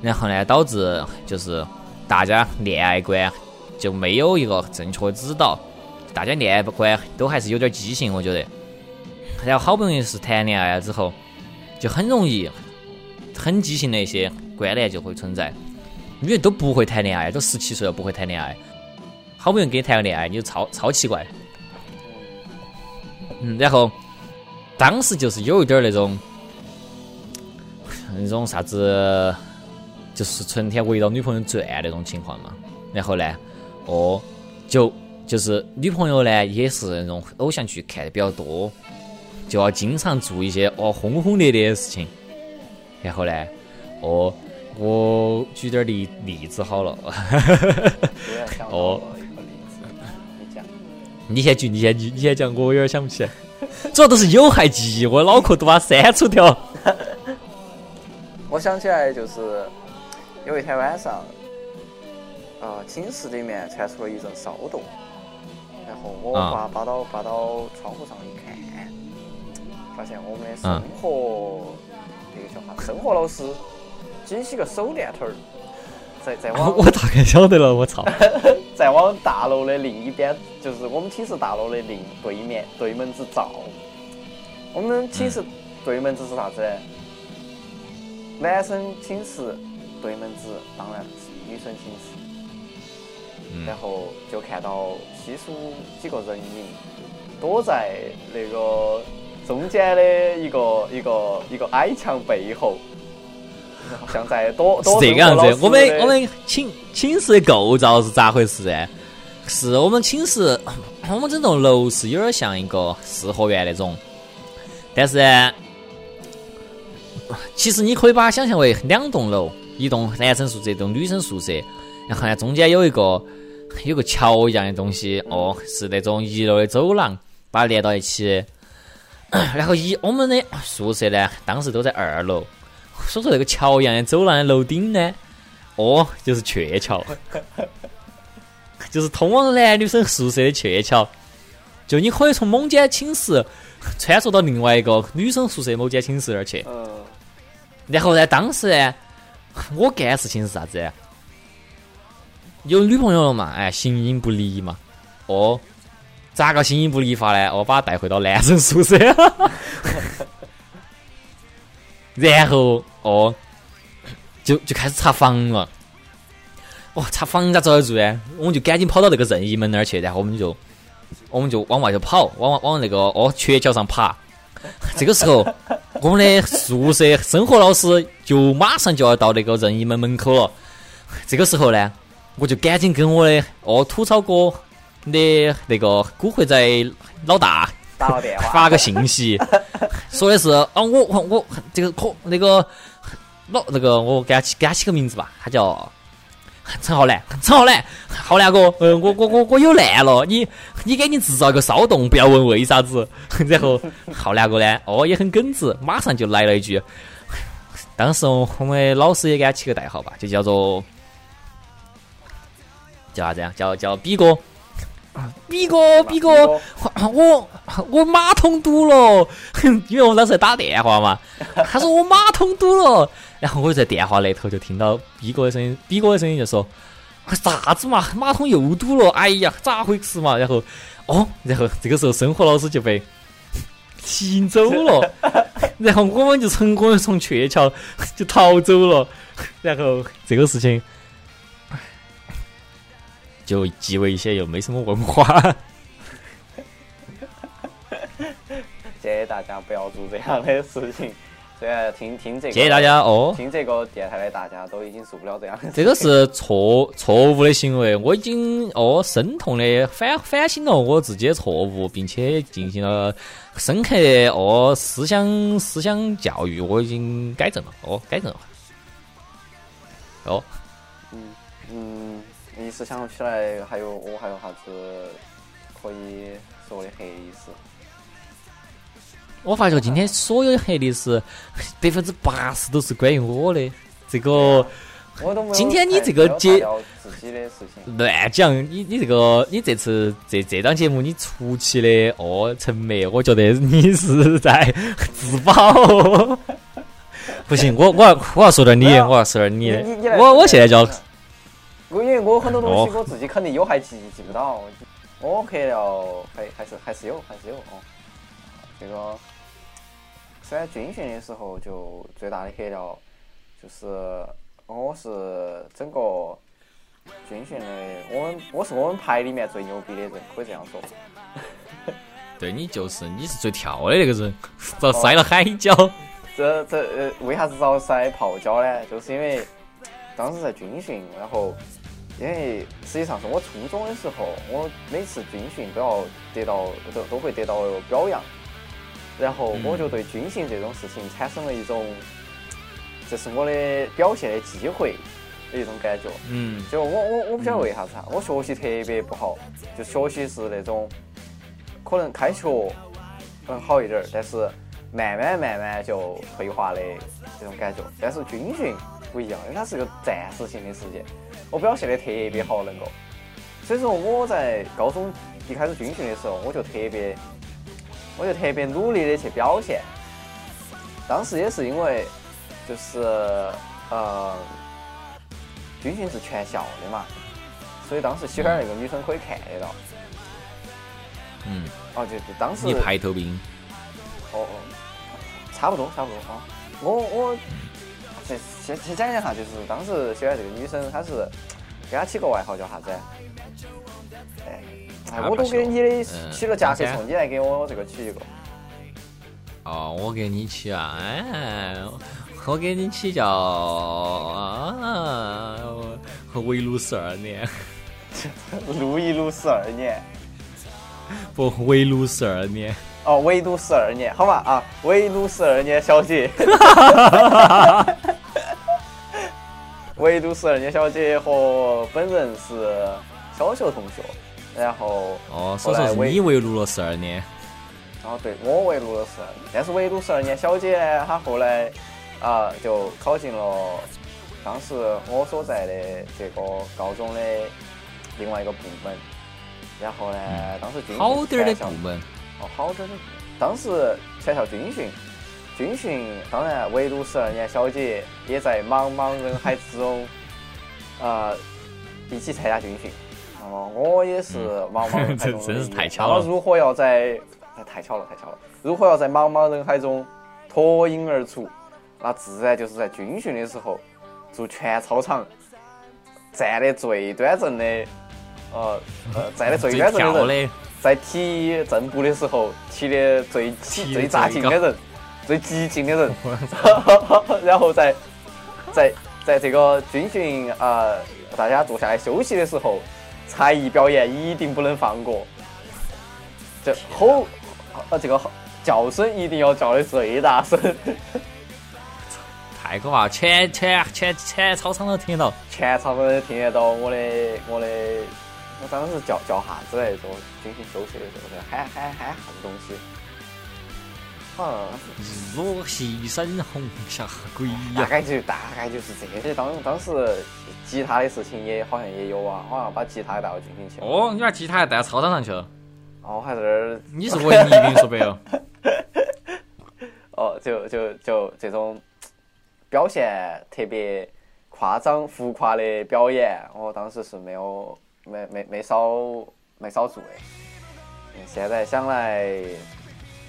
然后呢导致就是大家恋爱观就没有一个正确的指导，大家恋爱观都还是有点畸形，我觉得。然后好不容易是谈恋爱了之后，就很容易很畸形的一些观念就会存在。因为都不会谈恋爱，都十七岁了不会谈恋爱，好不容易跟你谈个恋爱，你就超超奇怪。嗯，然后当时就是有一点儿那种那种啥子，就是成天围绕女朋友转那种情况嘛。然后呢，哦，就就是女朋友呢也是那种偶像剧看的比较多，就要经常做一些哦轰轰烈烈的事情。然后呢，哦，我举点儿例例子好了，哦。你先举，你先举，你先讲，我有点想不起来。主要都是有害记忆，我脑壳都把它删除掉。我想起来就是有一天晚上，呃，寝室里面传出了一阵骚动，然后我啊扒扒到扒到窗户上一看，发现我们的生活这个叫啥？生活老师举起个手电筒儿，在在往 我大概晓得了，我操！在往大楼的另一边，就是我们寝室大楼的另对面对门子照。我们寝室对门子是啥子呢？男生寝室对门子当然是女生寝室，然后就看到稀疏几个人影躲在那个中间的一个 一个一个矮墙背后，好像在躲躲 是这个样子。我们们我们寝寝室的构造是咋回事呢？是我们寝室，我们整栋楼是有点像一个四合院那种，但是呢，其实你可以把它想象为两栋楼，一栋男生宿舍，一栋女生宿舍，然后呢中间有一个有个桥一样的东西，哦，是那种一楼的走廊，把它连到一起。然后一我们的宿舍呢，当时都在二楼，所以说那个桥一样的走廊的楼顶呢，哦，就是鹊桥，就是通往男女生宿舍的鹊桥。就你可以从某间寝室穿梭到另外一个女生宿舍某间寝室那儿去。嗯，然后呢，当时呢，我干事情是啥子？有女朋友了嘛？哎，形影不离嘛。哦，咋个形影不离法呢？我把她带回到男生宿舍，然后哦，就就开始查房了。哇，查房咋遭得住呢？我们就赶紧跑到那个任意门那儿去，然后我们就我们就往外头跑，往往往那个哦鹊桥上爬。这个时候，我们的宿舍生活老师就马上就要到那个任意门门口了。这个时候呢，我就赶紧跟我的哦吐槽哥的那个古惑仔老大打个电话，发个信息，说的是啊，我我我这个可那个老那个我给他起给他起个名字吧，他叫陈浩南，陈浩南，浩南哥，呃，我我我我有难了，你你给你制造一个骚动，不要问为啥子。然后浩南哥呢，哦也很耿直，马上就来了一句，当时我们老师也给他起个代号吧，就叫做叫啥子呀？叫叫比哥。比哥，比哥，我我马桶堵了，因为我当时在打电话嘛。他说我马桶堵了，然后我就在电话那头就听到 B 哥的声音，，B 哥的声音就说啥子嘛，马桶又堵了，哎呀，咋回事嘛？然后哦，然后这个时候生活老师就被 踢走了，然后我们就成功的从鹊桥就逃走了，然后这个事情。就极为一些，又没什么文化。建议大家不要做这样的事情。虽然听听这个，谢谢大家哦。听这个电台的大家都已经受不了这样的。这个是错错误的行为，我已经哦深痛的反反省了我自己的错误，并且进行了深刻的哦思想思想教育，我已经改正了哦改正了。哦，嗯嗯，一时想不起来，还有我还有啥子可以说的黑历史？我发觉今天所有的黑历史 百分之八十都是关于我的这个。我都没有今天你这个节自己的事情，乱讲，你你这个你这次这这档节目你出奇的哦陈梅，我觉得你是在自保。不行，我我要我要说点你，我要说点你你你，我我现在就要我因为我很多东西哦我自己肯定有还记记不到，我黑了还还是还是有还是有哦。这个虽然军训的时候就最大的黑料就是我是整个军训的，我们我是我们排里面最牛逼的人，可以这样说。对你就是你是最跳的那个人，遭摔了海跤。这这呃，为啥子遭摔泡椒呢？就是因为当时在军训，然后因为实际上是我初中的时候，我每次军训都要得到都都会得到表扬，然后我就对军训这种事情产生了一种，这是我的表现的机会的一种感觉。嗯，就我我我不晓得为啥子哈，我学习特别不好，就学习是那种可能开学能好一点儿，但是慢慢慢慢就退化的这种感觉。但是军训不一样，因为它是个暂时性的时间，我表现的特别好，能够。所以说我在高中一开始军训的时候，我就特别，我就特别努力的去表现。当时也是因为就是呃，军训是全校的嘛，所以当时喜欢那个女生可以看得到。嗯，哦，就就当时你排头兵，哦哦，差不多差不多啊。我我先先先讲一下，就是当时喜欢这个女生，她是给她起个外号叫啥子？哎哎，我都给你的嗯起了夹克当虫，你来给我这个起一个。哦，我给你起啊，哎，我给你起叫啊，围炉十二年，撸一撸十二年，不，围炉十二年，哦，围炉十二年，好吧啊，围炉十二年小姐，围炉十二年小姐和本人是小学同学，然后哦，所以说是你围炉了十二年，哦对，我围炉了十二年，但是围炉十二年小姐呢，她后来啊就考进了当时我所在的这个高中的另外一个部门，然后呢，当时军训好点儿的部门，哦，好点儿的。当时全校军训，军训当然围炉十二年小姐也在茫茫人海之中，呃，一起参加军训。那么我也是茫茫人海中的 这真是太巧了那如何要在哎太巧了，太巧了！如何要在茫茫人海中脱颖而出？那自然就是在军训的时候，做全操场站得最端正的，呃呃，站得最最端正的在踢正步的时候踢的最最扎劲的人，最激进的人，然后在在在这个军训啊、呃大家坐下来休息的时候，才艺表演一定不能放过，这吼呃这个叫声一定要叫的最大声，太可怕了，全全全全操场都听得到。全场都听得到我的我的，我当时叫叫啥子来着？军训休息的时候喊喊喊啥子东西？日落西山红霞归大！概就大概就是这些。当当时吉他的事情也好像也有啊，好像把吉他带到军训去了。哦，你把吉他还带到操场上去了，哦，还在那儿你是文艺，跟你说白了。哦，就就就这种表现特别夸张浮夸的表演，我当时是没有没没没少没少做的。嗯现在想来，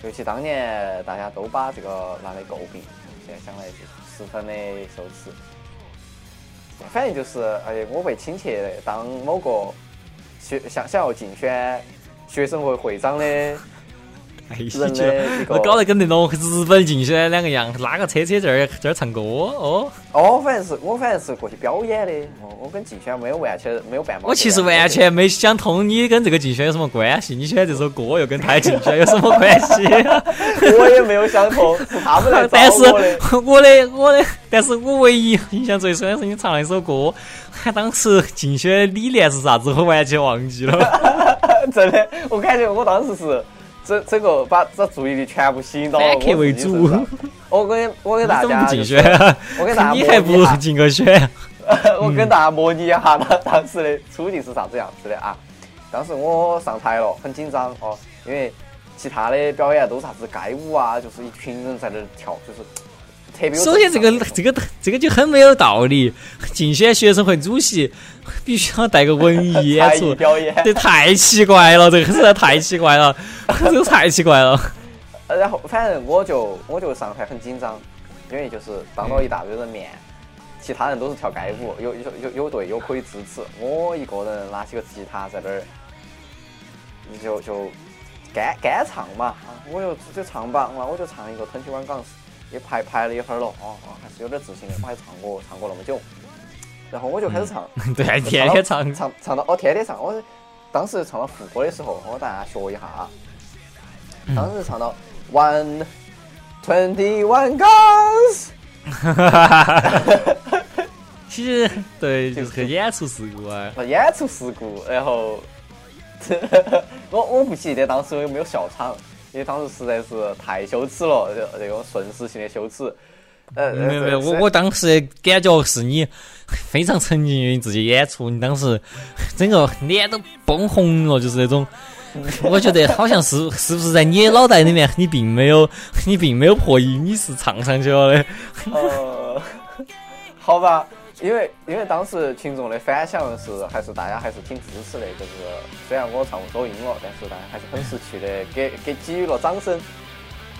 尤其当年大家都把这个拿来诟病，现在想来就十分的羞耻。反正就是，哎，我被亲切当某个学想想要竞选学生会会长的人的一个那搞得跟那种日本竞选两个样，拉个车车这儿这儿唱歌哦。哦，反正是我反正是过去表演的，哦，我跟竞选没有完全没有半毛。我其实完全没想通，你跟这个竞选有什么关系？你喜欢这首歌又跟他竞选有什么关系？我也没有想通，是他们来找 但是我的。我的，但是我唯一印象最深的是你唱了一首歌，他 当时竞选理念是啥子，我完全忘记了。真的，我感觉我当时是整整个把这注意力全部吸引到了反客为主我自己身上。我跟我给大家就是选？我给 大家你还不如模拟一下，竞个选？我跟大家模拟一下当当时的处境是啥子样子的啊？当时我上台了，很紧张哦，因为其他的表演都是啥子街舞啊，就是一群人在那儿跳，就是特别有首先，这个这个这个就很没有道理。竞选学生会主席必须要带个文艺 演出，表演。这太奇怪了，这个实在太奇怪了，这个太奇怪了。呃然后反正我就我就上台很紧张，因为就是当着一大堆人面，其他人都是跳街舞，有有有有队友可以支持，我一个人拿起个吉他在那儿，就就干干唱嘛，啊我就就唱吧，那我就唱一个《Twenty One Guns》，也排排了一会儿了，哦哦，还是有点自信的，我还唱过唱过那么久，然后我就开始唱，对，天天唱，唱唱到哦，天天唱。我当时唱到副歌的时候，我大家学一下啊。当时唱到 one twenty one guns，其实 对，就是个演出事故啊。呃演出事故，然后 我我不记得当时有没有笑场，因为当时实在是太羞耻了，这这种瞬时性的羞耻。呃，没有没有，我我当时感觉是你非常沉浸于自己演出，你当时 整个脸都崩红了，就是那种 我觉得好像是是不是在你脑袋里面，你并没有 你并没有破音，你是唱上去了的。呃，好吧，因为因为当时群众的反响是还是大家还是挺支持的，就是虽然我唱走音了，但是大家还是很识趣的，给给给予了掌声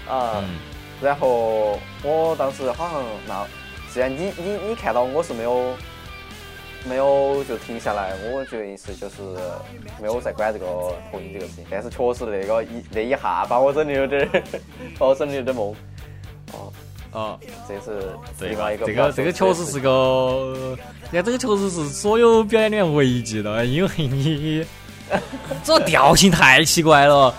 啊。嗯，然后我当时好像那，既然你你你看到我是没有没有就停下来，我觉得是就是没有在管这个破音这个事情，但是确实那个一那一下把我整的有点儿，把我整的有点懵。哦，哦，这是对这个这个确实是个，你看，这个确实是所有表演里面唯一记的，因为你 这个调性太奇怪了，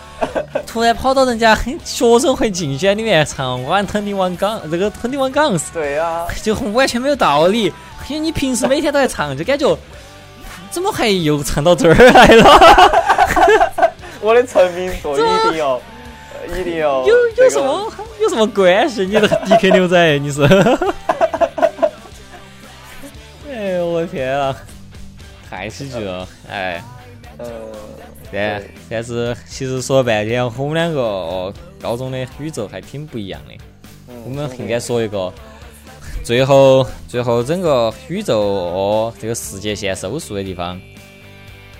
突然跑到人家学生会竞选里面唱《晚藤的晚港》，这个《藤的晚港》是对呀、就完全没有道理，因为你平时每天都在唱，就感觉怎么还又唱到这儿来了？我的成名作一定要呃一定要有这个有什么有什么关系？你这个 DK 牛仔，你是？哎呦我的天啊，太喜剧了！哎，呃，但但是其实说了半天，我们两个哦，高中的宇宙还挺不一样的。嗯我们应该说一个，最后最后整个宇宙哦，这个世界线收束的地方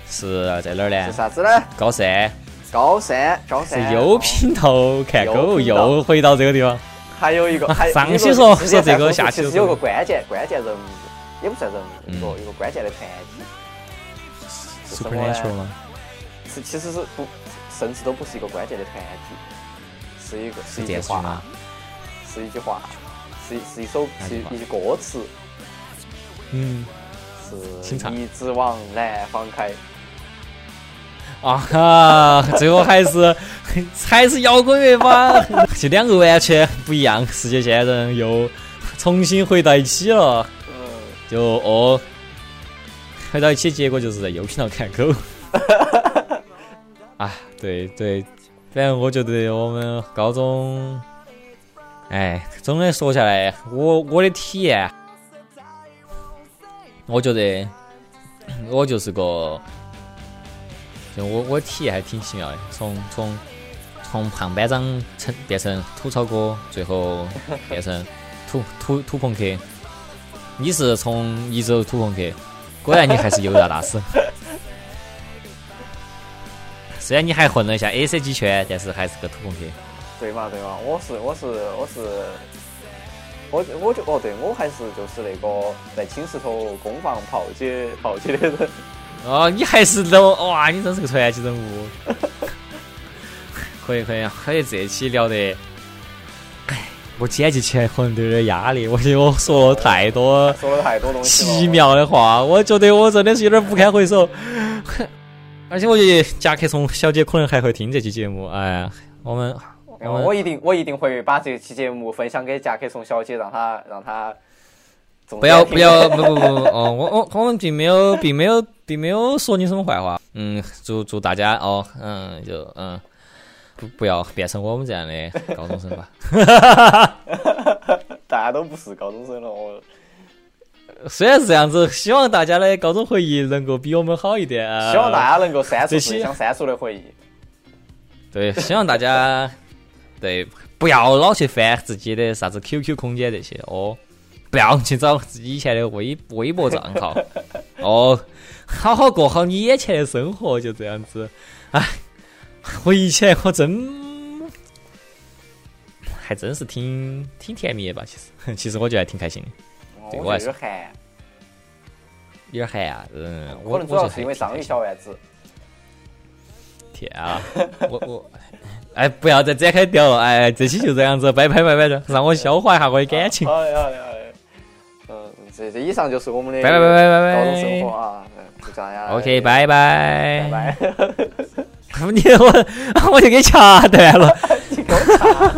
是在哪儿是呢？啥子呢？高三高三，高是三有品头看狗，又回到这个地方。还有一个，还上期说说这个下期说其实有个关键关键人物，也不算人物，嗯一个一个关键的团体。是什么呢 Supernatural 吗？是其实是不，甚至都不是一个关键的团体，是一个是是一句话？是一句话，是是一首是一句歌词，嗯是一直往南方开。啊哈，最后还是 还是摇滚乐吧，就两个完全不一样世界线人又重新回到一起了，嗯，就哦，回到一起，结果就是在右频道看狗。啊，对对，反正我觉得我们高中，哎，总的说下来，我我的体验，我觉得我就是个，就我我体验还挺奇妙的，从从从胖班长成变成吐槽哥，最后变成土土土朋克。你是从一走土朋克，果然你还是犹大大师。虽然你还混了一下 A C G 圈，但是还是个土朋克。对嘛对嘛，我是我是我是，我我就哦对，我还是就是那个在寝室头攻防炮姐炮姐的人。哦，你还是都哇，你真是个传奇人物。可以可以，可以这期聊得，哎，我剪辑起来可能都有点压力，我觉得我说了太多 说了太多东西。奇妙的话，我觉得我真的是有点不堪回首。而且我觉得甲壳虫小姐可能还会听这期节目，哎呀，我们嗯我一定我一定会把这期节目分享给甲壳虫小姐，让她让她不要不要不不不哦，我我我们并没有并没有并没有说你什么坏话。嗯，祝祝大家哦，嗯就嗯不不要变成我们这样的高中生吧。大家都不是高中生了，我虽然是这样子，希望大家的高中回忆能够比我们好一点。啊希望大家能够删除这自己想删除的回忆。对，希望大家 对不要老去翻自己的啥子 QQ 空间这些哦，不要去找自己以前的微微博账号哦，好好过好你眼前的生活，就这样子。哎，回忆起来我真 还真是挺挺甜蜜的吧，其实 其实我觉得还挺开心的，对我我还是有点寒，有点寒啊，嗯，我可能主要是因为章鱼还挺开心小丸子。天啊！我我，哎，不要再展开掉了，哎，这期就这样子，拜拜拜拜的，让我消化一下我的感情。好的好的好的。嗯，这这以上就是我们的拜拜拜拜拜拜高中生活啊，嗯就这样。OK，拜拜拜拜。你我 我就给掐断了。你给我查